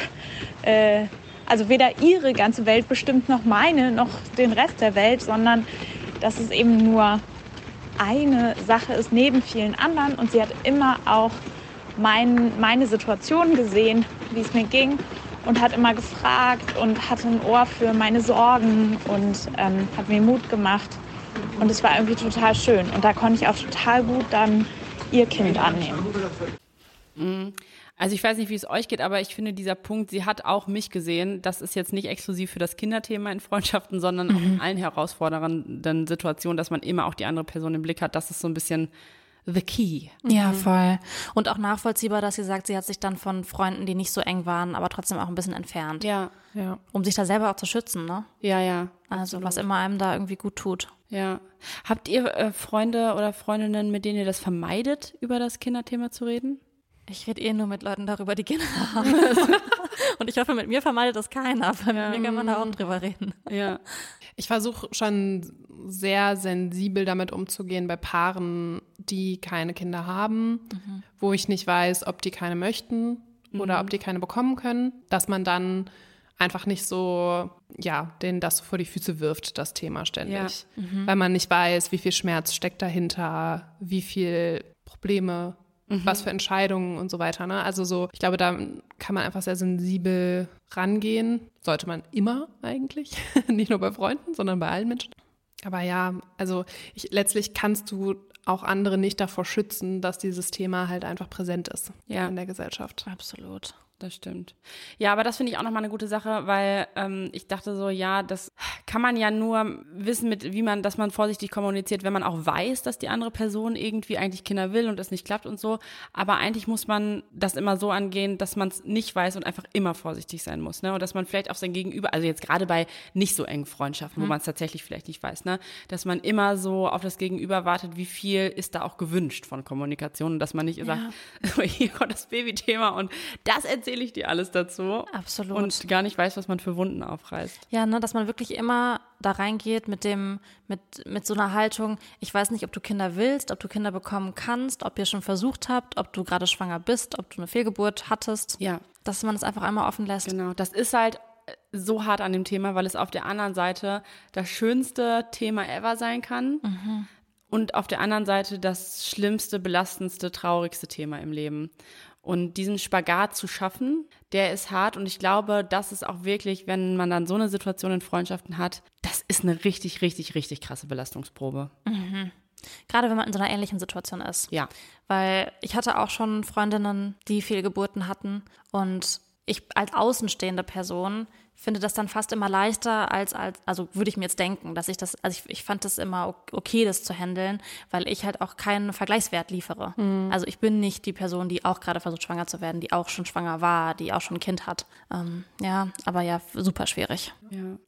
Speaker 6: äh, also weder ihre ganze Welt bestimmt noch meine, noch den Rest der Welt, sondern dass es eben nur eine Sache ist neben vielen anderen. Und sie hat immer auch mein, meine Situation gesehen, wie es mir ging und hat immer gefragt und hatte ein Ohr für meine Sorgen und ähm, hat mir Mut gemacht. Und es war irgendwie total schön. Und da konnte ich auch total gut dann ihr Kind annehmen.
Speaker 2: Mhm. Also ich weiß nicht, wie es euch geht, aber ich finde dieser Punkt, sie hat auch mich gesehen. Das ist jetzt nicht exklusiv für das Kinderthema in Freundschaften, sondern auch in allen herausfordernden Situationen, dass man immer auch die andere Person im Blick hat. Das ist so ein bisschen the key.
Speaker 3: Ja, voll. Und auch nachvollziehbar, dass sie sagt, sie hat sich dann von Freunden, die nicht so eng waren, aber trotzdem auch ein bisschen entfernt.
Speaker 2: Ja,
Speaker 4: Ja.
Speaker 3: Um sich da selber auch zu schützen, ne?
Speaker 2: ja, ja.
Speaker 3: Also was immer einem da irgendwie gut tut.
Speaker 2: Ja. Habt ihr äh, Freunde oder Freundinnen, mit denen ihr das vermeidet, über das Kinderthema zu reden?
Speaker 3: Ich rede eh nur mit Leuten darüber, die Kinder haben. (laughs) Und ich hoffe, mit mir vermeidet das keiner, aber mit mir kann man da auch drüber reden.
Speaker 2: Ja.
Speaker 4: Ich versuche schon sehr sensibel damit umzugehen bei Paaren, die keine Kinder haben, wo ich nicht weiß, ob die keine möchten oder ob die keine bekommen können, dass man dann einfach nicht so, ja, denen das so vor die Füße wirft, das Thema ständig. Weil man nicht weiß, wie viel Schmerz steckt dahinter, wie viel Probleme, was für Entscheidungen und so weiter. Ne? Also so, ich glaube, da kann man einfach sehr sensibel rangehen. Sollte man immer eigentlich. (laughs) nicht nur bei Freunden, sondern bei allen Menschen. Aber ja, also ich, letztlich kannst du auch andere nicht davor schützen, dass dieses Thema halt einfach präsent ist
Speaker 2: Ja.
Speaker 4: in der Gesellschaft.
Speaker 3: Absolut.
Speaker 2: Das stimmt. Ja, aber das finde ich auch nochmal eine gute Sache, weil ähm, ich dachte so, ja, das kann man ja nur wissen, mit wie man, dass man vorsichtig kommuniziert, wenn man auch weiß, dass die andere Person irgendwie eigentlich Kinder will und es nicht klappt und so. Aber eigentlich muss man das immer so angehen, dass man es nicht weiß und einfach immer vorsichtig sein muss, ne? Und dass man vielleicht auf sein Gegenüber, also jetzt gerade bei nicht so engen Freundschaften, wo man es tatsächlich vielleicht nicht weiß, ne, dass man immer so auf das Gegenüber wartet, wie viel ist da auch gewünscht von Kommunikation und dass man nicht sagt, so, hier kommt das Babythema und das erzähle ich dir alles dazu.
Speaker 3: Absolut.
Speaker 2: Und gar nicht weiß, was man für Wunden aufreißt.
Speaker 3: Ja, ne, dass man wirklich immer da reingeht mit dem, mit, mit so einer Haltung, ich weiß nicht, ob du Kinder willst, ob du Kinder bekommen kannst, ob ihr schon versucht habt, ob du gerade schwanger bist, ob du eine Fehlgeburt hattest.
Speaker 2: Ja.
Speaker 3: Dass man es einfach einmal offen lässt.
Speaker 2: Genau, das ist halt so hart an dem Thema, weil es auf der anderen Seite das schönste Thema ever sein kann und auf der anderen Seite das schlimmste, belastendste, traurigste Thema im Leben. Und diesen Spagat zu schaffen, der ist hart und ich glaube, das ist auch wirklich, wenn man dann so eine Situation in Freundschaften hat, das ist eine richtig, richtig, richtig krasse Belastungsprobe.
Speaker 3: Gerade wenn man in so einer ähnlichen Situation ist.
Speaker 2: Ja.
Speaker 3: Weil ich hatte auch schon Freundinnen, die Fehlgeburten hatten und ich als außenstehende Person finde das dann fast immer leichter als, als also würde ich mir jetzt denken, dass ich das, also ich, ich fand das immer okay, das zu handeln, weil ich halt auch keinen Vergleichswert liefere. Also ich bin nicht die Person, die auch gerade versucht, schwanger zu werden, die auch schon schwanger war, die auch schon ein Kind hat. Ähm, ja, aber ja, super schwierig.
Speaker 2: Ja.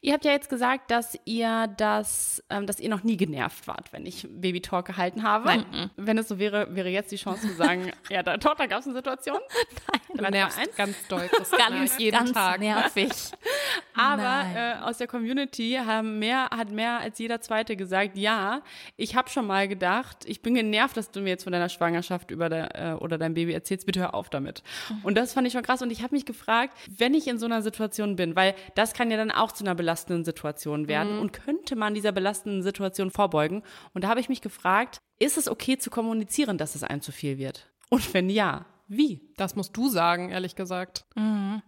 Speaker 2: Ihr habt ja jetzt gesagt, dass ihr das, ähm, dass ihr noch nie genervt wart, wenn ich Baby Talk gehalten habe. Nein. Wenn es so wäre, wäre jetzt die Chance zu sagen, (laughs) ja, da, dort, da gab es eine Situation.
Speaker 4: Du nervst ganz doll.
Speaker 3: Ganz,
Speaker 4: jeden
Speaker 3: ganz
Speaker 4: Tag.
Speaker 3: nervig. (laughs)
Speaker 2: Aber äh, aus der Community haben mehr, hat mehr als jeder Zweite gesagt, ja, ich habe schon mal gedacht, ich bin genervt, dass du mir jetzt von deiner Schwangerschaft über der, äh, oder dein Baby erzählst, bitte hör auf damit. Und das fand ich schon krass. Und ich habe mich gefragt, wenn ich in so einer Situation bin, weil das kann ja dann auch zu einer belastenden Situation werden und könnte man dieser belastenden Situation vorbeugen. Und da habe ich mich gefragt, ist es okay zu kommunizieren, dass es einem zu viel wird? Und wenn ja, wie?
Speaker 4: Das musst du sagen, ehrlich gesagt.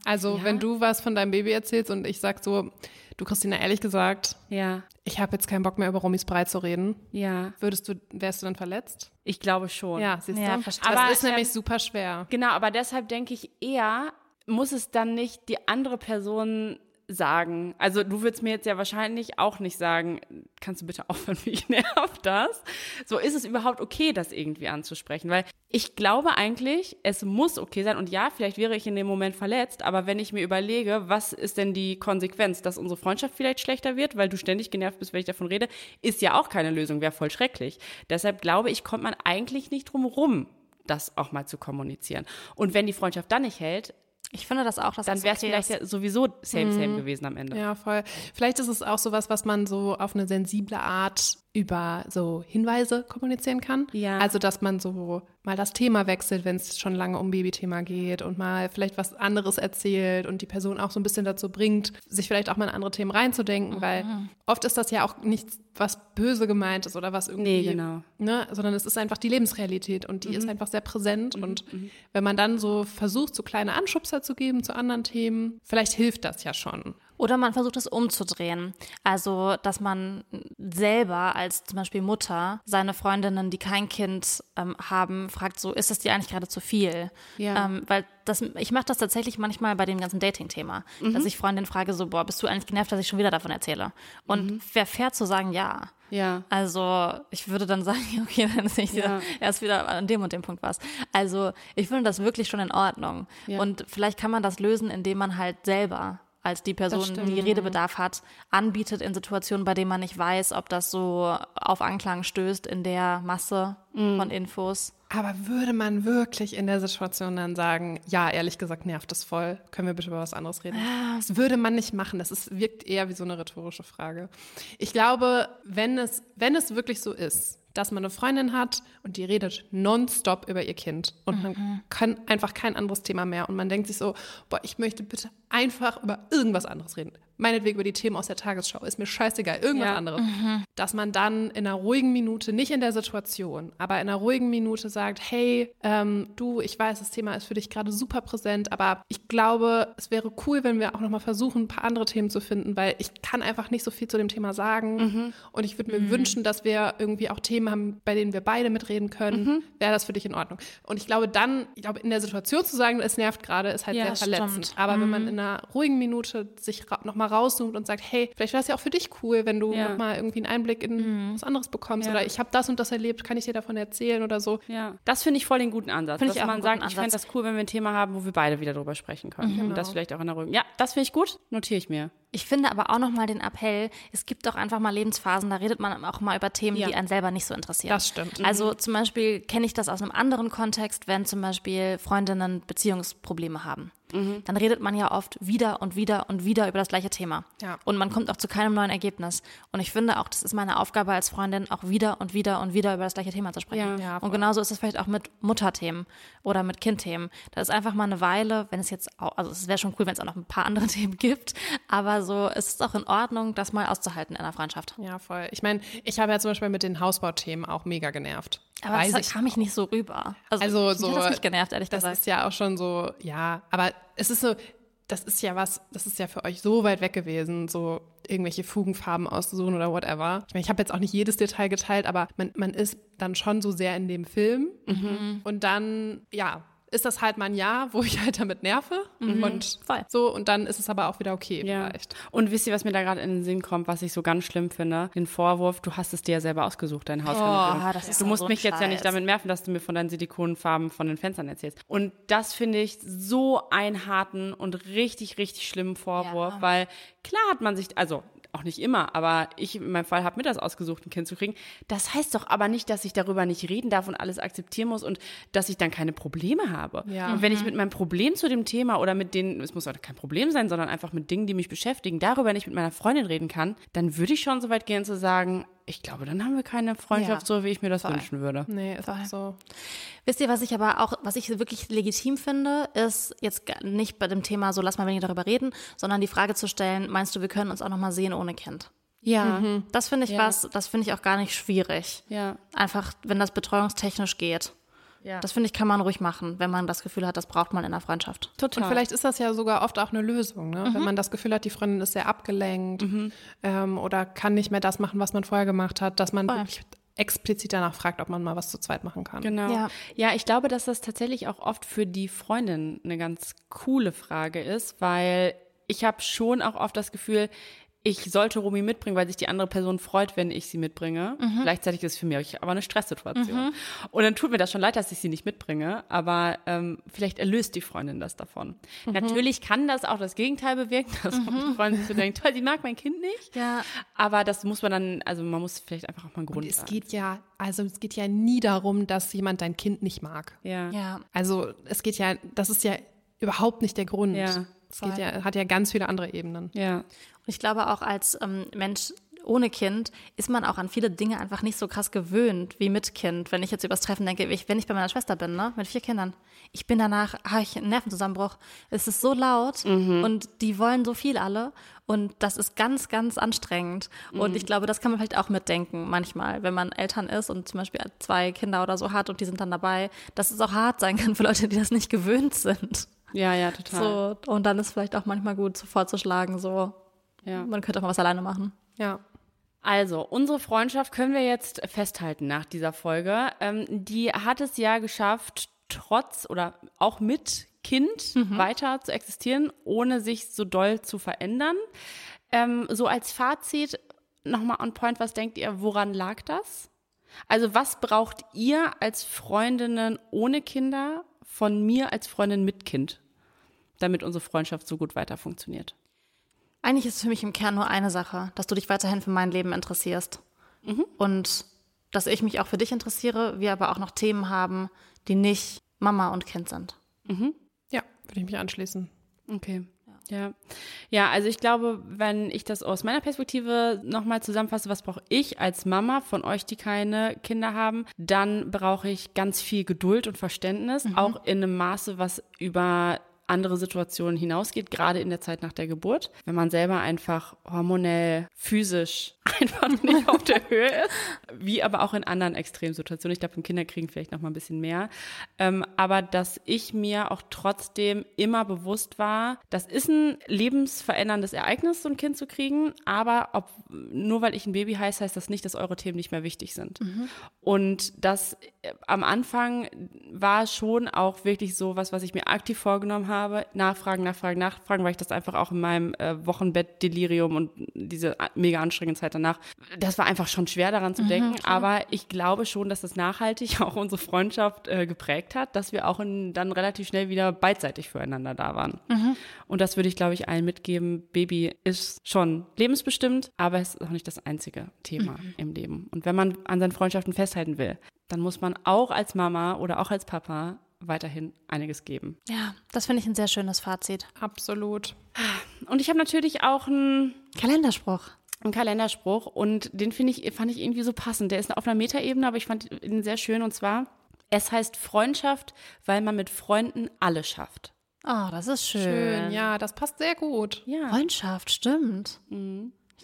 Speaker 4: Also, wenn du was von deinem Baby erzählst und ich sag so, du Christina, ehrlich gesagt,
Speaker 2: Ja,
Speaker 4: ich habe jetzt keinen Bock mehr über Romis Brei zu reden,
Speaker 2: ja,
Speaker 4: würdest du, wärst du dann verletzt?
Speaker 2: ich glaube schon.
Speaker 4: Ja, siehst
Speaker 3: Ja,
Speaker 4: du?
Speaker 3: verstehe.
Speaker 4: Das
Speaker 2: Aber,
Speaker 4: ist nämlich super schwer.
Speaker 2: Genau, aber deshalb denke ich eher, muss es dann nicht die andere Person sagen. Also du würdest mir jetzt ja wahrscheinlich auch nicht sagen, kannst du bitte aufhören, (laughs) mich nervt das. So ist es überhaupt okay, das irgendwie anzusprechen, weil ich glaube eigentlich, es muss okay sein und ja, vielleicht wäre ich in dem Moment verletzt, aber wenn ich mir überlege, was ist denn die Konsequenz, dass unsere Freundschaft vielleicht schlechter wird, weil du ständig genervt bist, wenn ich davon rede, ist ja auch keine Lösung, wäre voll schrecklich. Deshalb glaube ich, kommt man eigentlich nicht drum rum, das auch mal zu kommunizieren. Und wenn die Freundschaft dann nicht hält,
Speaker 3: Ich finde das auch, dass
Speaker 2: dann
Speaker 3: das
Speaker 2: wäre es
Speaker 3: okay
Speaker 2: vielleicht
Speaker 3: ist.
Speaker 2: ja sowieso same, same gewesen am Ende.
Speaker 4: Ja, voll. Vielleicht ist es auch sowas, was man so auf eine sensible Art über so Hinweise kommunizieren kann.
Speaker 2: Ja.
Speaker 4: Also, dass man so mal das Thema wechselt, wenn es schon lange um Babythema geht und mal vielleicht was anderes erzählt und die Person auch so ein bisschen dazu bringt, sich vielleicht auch mal in andere Themen reinzudenken, weil oft ist das ja auch nichts, was böse gemeint ist oder was irgendwie,
Speaker 2: Nee, genau.
Speaker 4: ne, sondern es ist einfach die Lebensrealität und die ist einfach sehr präsent und wenn man dann so versucht, so kleine Anschubser zu geben zu anderen Themen, vielleicht hilft das ja schon.
Speaker 3: Oder man versucht es umzudrehen. Also, dass man selber als zum Beispiel Mutter seine Freundinnen, die kein Kind ähm, haben, fragt so, ist das dir eigentlich gerade zu viel?
Speaker 2: Ja.
Speaker 3: Ähm, weil das, ich mache das tatsächlich manchmal bei dem ganzen Dating-Thema, dass ich Freundinnen frage so, boah, bist du eigentlich genervt, dass ich schon wieder davon erzähle? Und wer fair zu sagen, ja.
Speaker 2: Ja.
Speaker 3: Also ich würde dann (laughs) sagen, okay, dann ist nicht
Speaker 2: Ja.
Speaker 3: erst wieder an dem und dem Punkt was. Also ich finde das wirklich schon in Ordnung.
Speaker 2: Ja.
Speaker 3: Und vielleicht kann man das lösen, indem man halt selber als die Person, die Redebedarf hat, anbietet in Situationen, bei denen man nicht weiß, ob das so auf Anklang stößt in der Masse von Infos.
Speaker 4: Aber würde man wirklich in der Situation dann sagen, ja, ehrlich gesagt nervt es voll, können wir bitte über was anderes reden? Das würde man nicht machen. Das ist, wirkt eher wie so eine rhetorische Frage. Ich glaube, wenn es, wenn es wirklich so ist, dass man eine Freundin hat und die redet nonstop über ihr Kind. Und man kann einfach kein anderes Thema mehr. Und man denkt sich so, boah, ich möchte bitte einfach über irgendwas anderes reden. Meinetwegen über die Themen aus der Tagesschau, ist mir scheißegal, irgendwas
Speaker 2: Ja.
Speaker 4: anderes. Dass man dann in einer ruhigen Minute, nicht in der Situation, aber in einer ruhigen Minute sagt, hey, ähm, du, ich weiß, das Thema ist für dich gerade super präsent, aber ich glaube, es wäre cool, wenn wir auch nochmal versuchen, ein paar andere Themen zu finden, weil ich kann einfach nicht so viel zu dem Thema sagen. Und ich würde mir wünschen, dass wir irgendwie auch Themen haben, bei denen wir beide mitreden können. Wäre das für dich in Ordnung? Und ich glaube dann, ich glaube, in der Situation zu sagen, es nervt gerade, ist halt
Speaker 3: Ja,
Speaker 4: sehr verletzend.
Speaker 3: stimmt.
Speaker 4: Aber wenn man in einer ruhigen Minute sich ra nochmal rauszoomt und sagt, hey, vielleicht wäre es ja auch für dich cool, wenn du
Speaker 2: Ja.
Speaker 4: nochmal irgendwie einen Einblick in was anderes bekommst
Speaker 2: Ja.
Speaker 4: oder ich habe das und das erlebt, kann ich dir davon erzählen oder so.
Speaker 2: Ja, das finde ich voll den guten Ansatz.
Speaker 3: Finde
Speaker 2: dass
Speaker 3: ich auch
Speaker 2: man sagt, ich fände das cool, wenn wir ein Thema haben, wo wir beide wieder drüber sprechen können. Und das vielleicht auch in der Ruhe. Ja, das finde ich gut. Notiere ich mir.
Speaker 3: Ich finde aber auch nochmal den Appell, es gibt doch einfach mal Lebensphasen, da redet man auch mal über Themen,
Speaker 2: Ja.
Speaker 3: die einen selber nicht so interessieren.
Speaker 4: Das stimmt.
Speaker 3: Also zum Beispiel kenne ich das aus einem anderen Kontext, wenn zum Beispiel Freundinnen Beziehungsprobleme haben. Dann redet man ja oft wieder und wieder und wieder über das gleiche Thema.
Speaker 4: Ja.
Speaker 3: Und man kommt auch zu keinem neuen Ergebnis. Und ich finde auch, das ist meine Aufgabe als Freundin, auch wieder und wieder und wieder über das gleiche Thema zu sprechen.
Speaker 2: Ja.
Speaker 4: Ja,
Speaker 3: und genauso ist es vielleicht auch mit Mutterthemen oder mit Kindthemen. Da ist einfach mal eine Weile, wenn es jetzt auch, also es wäre schon cool, wenn es auch noch ein paar andere (laughs) Themen gibt, aber so es ist auch in Ordnung, das mal auszuhalten in einer Freundschaft.
Speaker 4: Ja, voll. Ich meine, ich habe ja zum Beispiel mit den Hausbauthemen auch mega genervt.
Speaker 3: Aber
Speaker 4: Weiß
Speaker 3: das
Speaker 4: ich
Speaker 3: kam ich nicht so rüber.
Speaker 4: Also
Speaker 3: mich
Speaker 4: so,
Speaker 3: hat das nicht genervt, ehrlich
Speaker 4: das
Speaker 3: gesagt.
Speaker 4: ist ja auch schon so, ja, aber es ist so, das ist ja was, das ist ja für euch so weit weg gewesen, so irgendwelche Fugenfarben auszusuchen oder whatever. Ich meine, ich habe jetzt auch nicht jedes Detail geteilt, aber man, man ist dann schon so sehr in dem Film und dann, ja, ist das halt mal ein Jahr, wo ich halt damit nerve und
Speaker 3: Voll.
Speaker 4: so und dann ist es aber auch wieder okay
Speaker 2: Ja.
Speaker 4: vielleicht.
Speaker 2: Und wisst ihr, was mir da gerade in den Sinn kommt, was ich so ganz schlimm finde? Den Vorwurf, du hast es dir ja selber ausgesucht, dein Haus.
Speaker 3: Oh, das ist
Speaker 2: du
Speaker 3: so
Speaker 2: musst
Speaker 3: ein
Speaker 2: mich jetzt ja nicht
Speaker 3: Scheiß.
Speaker 2: damit nerven, dass du mir von deinen Silikonfarben von den Fenstern erzählst. Und das finde ich so einen harten und richtig, richtig schlimmen Vorwurf,
Speaker 3: Ja.
Speaker 2: weil klar hat man sich, also auch nicht immer, aber ich in meinem Fall habe mir das ausgesucht, ein Kind zu kriegen. Das heißt doch aber nicht, dass ich darüber nicht reden darf und alles akzeptieren muss und dass ich dann keine Probleme habe.
Speaker 4: Ja.
Speaker 2: Und wenn ich mit meinem Problem zu dem Thema oder mit denen, es muss auch kein Problem sein, sondern einfach mit Dingen, die mich beschäftigen, darüber nicht mit meiner Freundin reden kann, dann würde ich schon so weit gehen zu sagen, ich glaube, dann haben wir keine Freundschaft
Speaker 3: Ja,
Speaker 2: so, wie ich mir das
Speaker 3: voll.
Speaker 2: wünschen würde.
Speaker 4: Nee, ist auch so.
Speaker 3: Wisst ihr, was ich aber auch, was ich wirklich legitim finde, ist jetzt nicht bei dem Thema so, lass mal weniger darüber reden, sondern die Frage zu stellen, meinst du, wir können uns auch nochmal sehen ohne Kind?
Speaker 2: Ja,
Speaker 3: Das finde ich
Speaker 2: Ja.
Speaker 3: was, das finde ich auch gar nicht schwierig.
Speaker 2: ja,
Speaker 3: Einfach, wenn das betreuungstechnisch geht.
Speaker 2: Ja.
Speaker 3: Das finde ich, kann man ruhig machen, wenn man das Gefühl hat, das braucht man in der Freundschaft.
Speaker 2: total.
Speaker 4: Und vielleicht ist das ja sogar oft auch eine Lösung, ne? wenn man das Gefühl hat, die Freundin ist sehr abgelenkt ähm, oder kann nicht mehr das machen, was man vorher gemacht hat, dass man
Speaker 3: Voll.
Speaker 4: wirklich explizit danach fragt, ob man mal was zu zweit machen kann.
Speaker 2: Genau.
Speaker 3: Ja.
Speaker 2: Ja. ich glaube, dass das tatsächlich auch oft für die Freundin eine ganz coole Frage ist, weil ich habe schon auch oft das Gefühl, ich sollte Romy mitbringen, weil sich die andere Person freut, wenn ich sie mitbringe. Gleichzeitig ist es für mich aber eine Stresssituation. Und dann tut mir das schon leid, dass ich sie nicht mitbringe, aber ähm, vielleicht erlöst die Freundin das davon. Natürlich kann das auch das Gegenteil bewirken, (laughs) dass die Freundin sich so denkt, toll, sie mag mein Kind nicht.
Speaker 3: Ja.
Speaker 2: Aber das muss man dann, also man muss vielleicht einfach auch mal einen Grund
Speaker 4: Und es
Speaker 2: sagen.
Speaker 4: geht ja, also es geht ja nie darum, dass jemand dein Kind nicht mag.
Speaker 2: Ja.
Speaker 3: Ja.
Speaker 4: Also es geht ja, das ist ja überhaupt nicht der Grund.
Speaker 2: Ja,
Speaker 4: es geht ja, hat ja ganz viele andere Ebenen.
Speaker 2: Ja.
Speaker 3: Und ich glaube auch als ähm, Mensch ohne Kind ist man auch an viele Dinge einfach nicht so krass gewöhnt wie mit Kind. Wenn ich jetzt übers Treffen denke, ich, wenn ich bei meiner Schwester bin, ne, mit vier Kindern, ich bin danach, habe ich einen Nervenzusammenbruch. Es ist so laut und die wollen so viel alle und das ist ganz, ganz anstrengend. Und ich glaube, das kann man vielleicht auch mitdenken manchmal, wenn man Eltern ist und zum Beispiel zwei Kinder oder so hat und die sind dann dabei, dass es auch hart sein kann für Leute, die das nicht gewöhnt sind.
Speaker 2: Ja, ja, total.
Speaker 3: So, und dann ist vielleicht auch manchmal gut, so vorzuschlagen, so,
Speaker 2: Ja.
Speaker 3: man könnte auch mal was alleine machen.
Speaker 4: Ja.
Speaker 2: Also, unsere Freundschaft können wir jetzt festhalten nach dieser Folge. Ähm, die hat es ja geschafft, trotz oder auch mit Kind weiter zu existieren, ohne sich so doll zu verändern. Ähm, so als Fazit nochmal on point, was denkt ihr, woran lag das? Also, was braucht ihr als Freundinnen ohne Kinder von mir als Freundin mit Kind, damit unsere Freundschaft so gut weiter funktioniert?
Speaker 3: Eigentlich ist es für mich im Kern nur eine Sache, dass du dich weiterhin für mein Leben interessierst. Und dass ich mich auch für dich interessiere, wir aber auch noch Themen haben, die nicht Mama und Kind sind.
Speaker 4: Ja, würde ich mich anschließen.
Speaker 2: Okay. Ja. Ja, also ich glaube, wenn ich das aus meiner Perspektive nochmal zusammenfasse, was brauche ich als Mama von euch, die keine Kinder haben, dann brauche ich ganz viel Geduld und Verständnis, auch in einem Maße, was über andere Situationen hinausgeht, gerade in der Zeit nach der Geburt, wenn man selber einfach hormonell, physisch (laughs) einfach nicht auf der Höhe ist, wie aber auch in anderen Extremsituationen. Ich glaube, im Kinderkriegen vielleicht noch mal ein bisschen mehr. Ähm, aber dass ich mir auch trotzdem immer bewusst war, das ist ein lebensveränderndes Ereignis, so ein Kind zu kriegen, aber ob, nur weil ich ein Baby heiße, heißt das nicht, dass eure Themen nicht mehr wichtig sind. Und das äh, am Anfang war schon auch wirklich so was, was ich mir aktiv vorgenommen habe. Nachfragen, nachfragen, nachfragen, weil ich das einfach auch in meinem äh, Wochenbett-Delirium und diese mega anstrengende Zeit danach, das war einfach schon schwer daran zu denken. Aber ich glaube schon, dass das nachhaltig (laughs) auch unsere Freundschaft äh, geprägt hat, dass wir auch in, dann relativ schnell wieder beidseitig füreinander da waren. Und das würde ich, glaube ich, allen mitgeben. Baby ist schon lebensbestimmt, aber es ist auch nicht das einzige Thema im Leben. Und wenn man an seinen Freundschaften festhalten will, dann muss man auch als Mama oder auch als Papa weiterhin einiges geben.
Speaker 3: Ja, das finde ich ein sehr schönes Fazit.
Speaker 4: Absolut.
Speaker 2: Und ich habe natürlich auch einen,
Speaker 3: Kalenderspruch.
Speaker 2: einen Kalenderspruch und den finde ich, fand ich irgendwie so passend. Der ist auf einer Metaebene, aber ich fand ihn sehr schön und zwar, es heißt Freundschaft, weil man mit Freunden alles schafft.
Speaker 3: Oh, das ist schön.
Speaker 4: Schön, ja, das passt sehr gut.
Speaker 2: Ja.
Speaker 3: Freundschaft, stimmt. Ich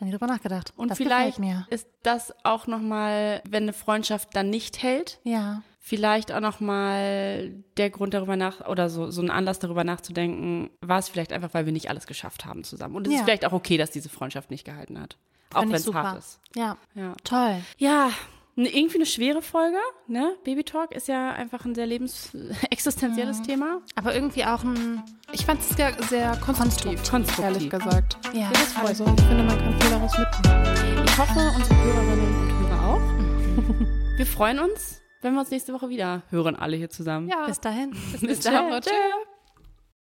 Speaker 3: habe nie drüber nachgedacht.
Speaker 2: Und
Speaker 3: das
Speaker 2: vielleicht
Speaker 3: mir.
Speaker 2: ist das auch nochmal, wenn eine Freundschaft dann nicht hält,
Speaker 3: Ja.
Speaker 2: Vielleicht auch nochmal der Grund darüber nach, oder so, so ein Anlass darüber nachzudenken, war es vielleicht einfach, weil wir nicht alles geschafft haben zusammen. Und es
Speaker 3: Ja.
Speaker 2: ist vielleicht auch okay, dass diese Freundschaft nicht gehalten hat. Auch wenn es hart ist.
Speaker 3: Ja.
Speaker 2: Ja.
Speaker 3: Toll.
Speaker 2: Ja, ne, irgendwie eine schwere Folge, ne? Baby Talk ist ja einfach ein sehr lebens existenzielles Thema.
Speaker 3: Aber irgendwie auch ein.
Speaker 4: Ich fand es sehr, sehr konstruktiv,
Speaker 2: Konstruktiv.
Speaker 4: ehrlich gesagt.
Speaker 3: Ja.
Speaker 4: Also ich finde, man kann viel daraus mitnehmen.
Speaker 2: Ich hoffe, unsere Hörerinnen und Hörer auch. (laughs) Wir freuen uns, wenn wir uns nächste Woche wieder hören, alle hier zusammen.
Speaker 4: Ja,
Speaker 3: Bis dahin.
Speaker 2: Bis
Speaker 4: Ciao,
Speaker 2: dann.
Speaker 4: tschö.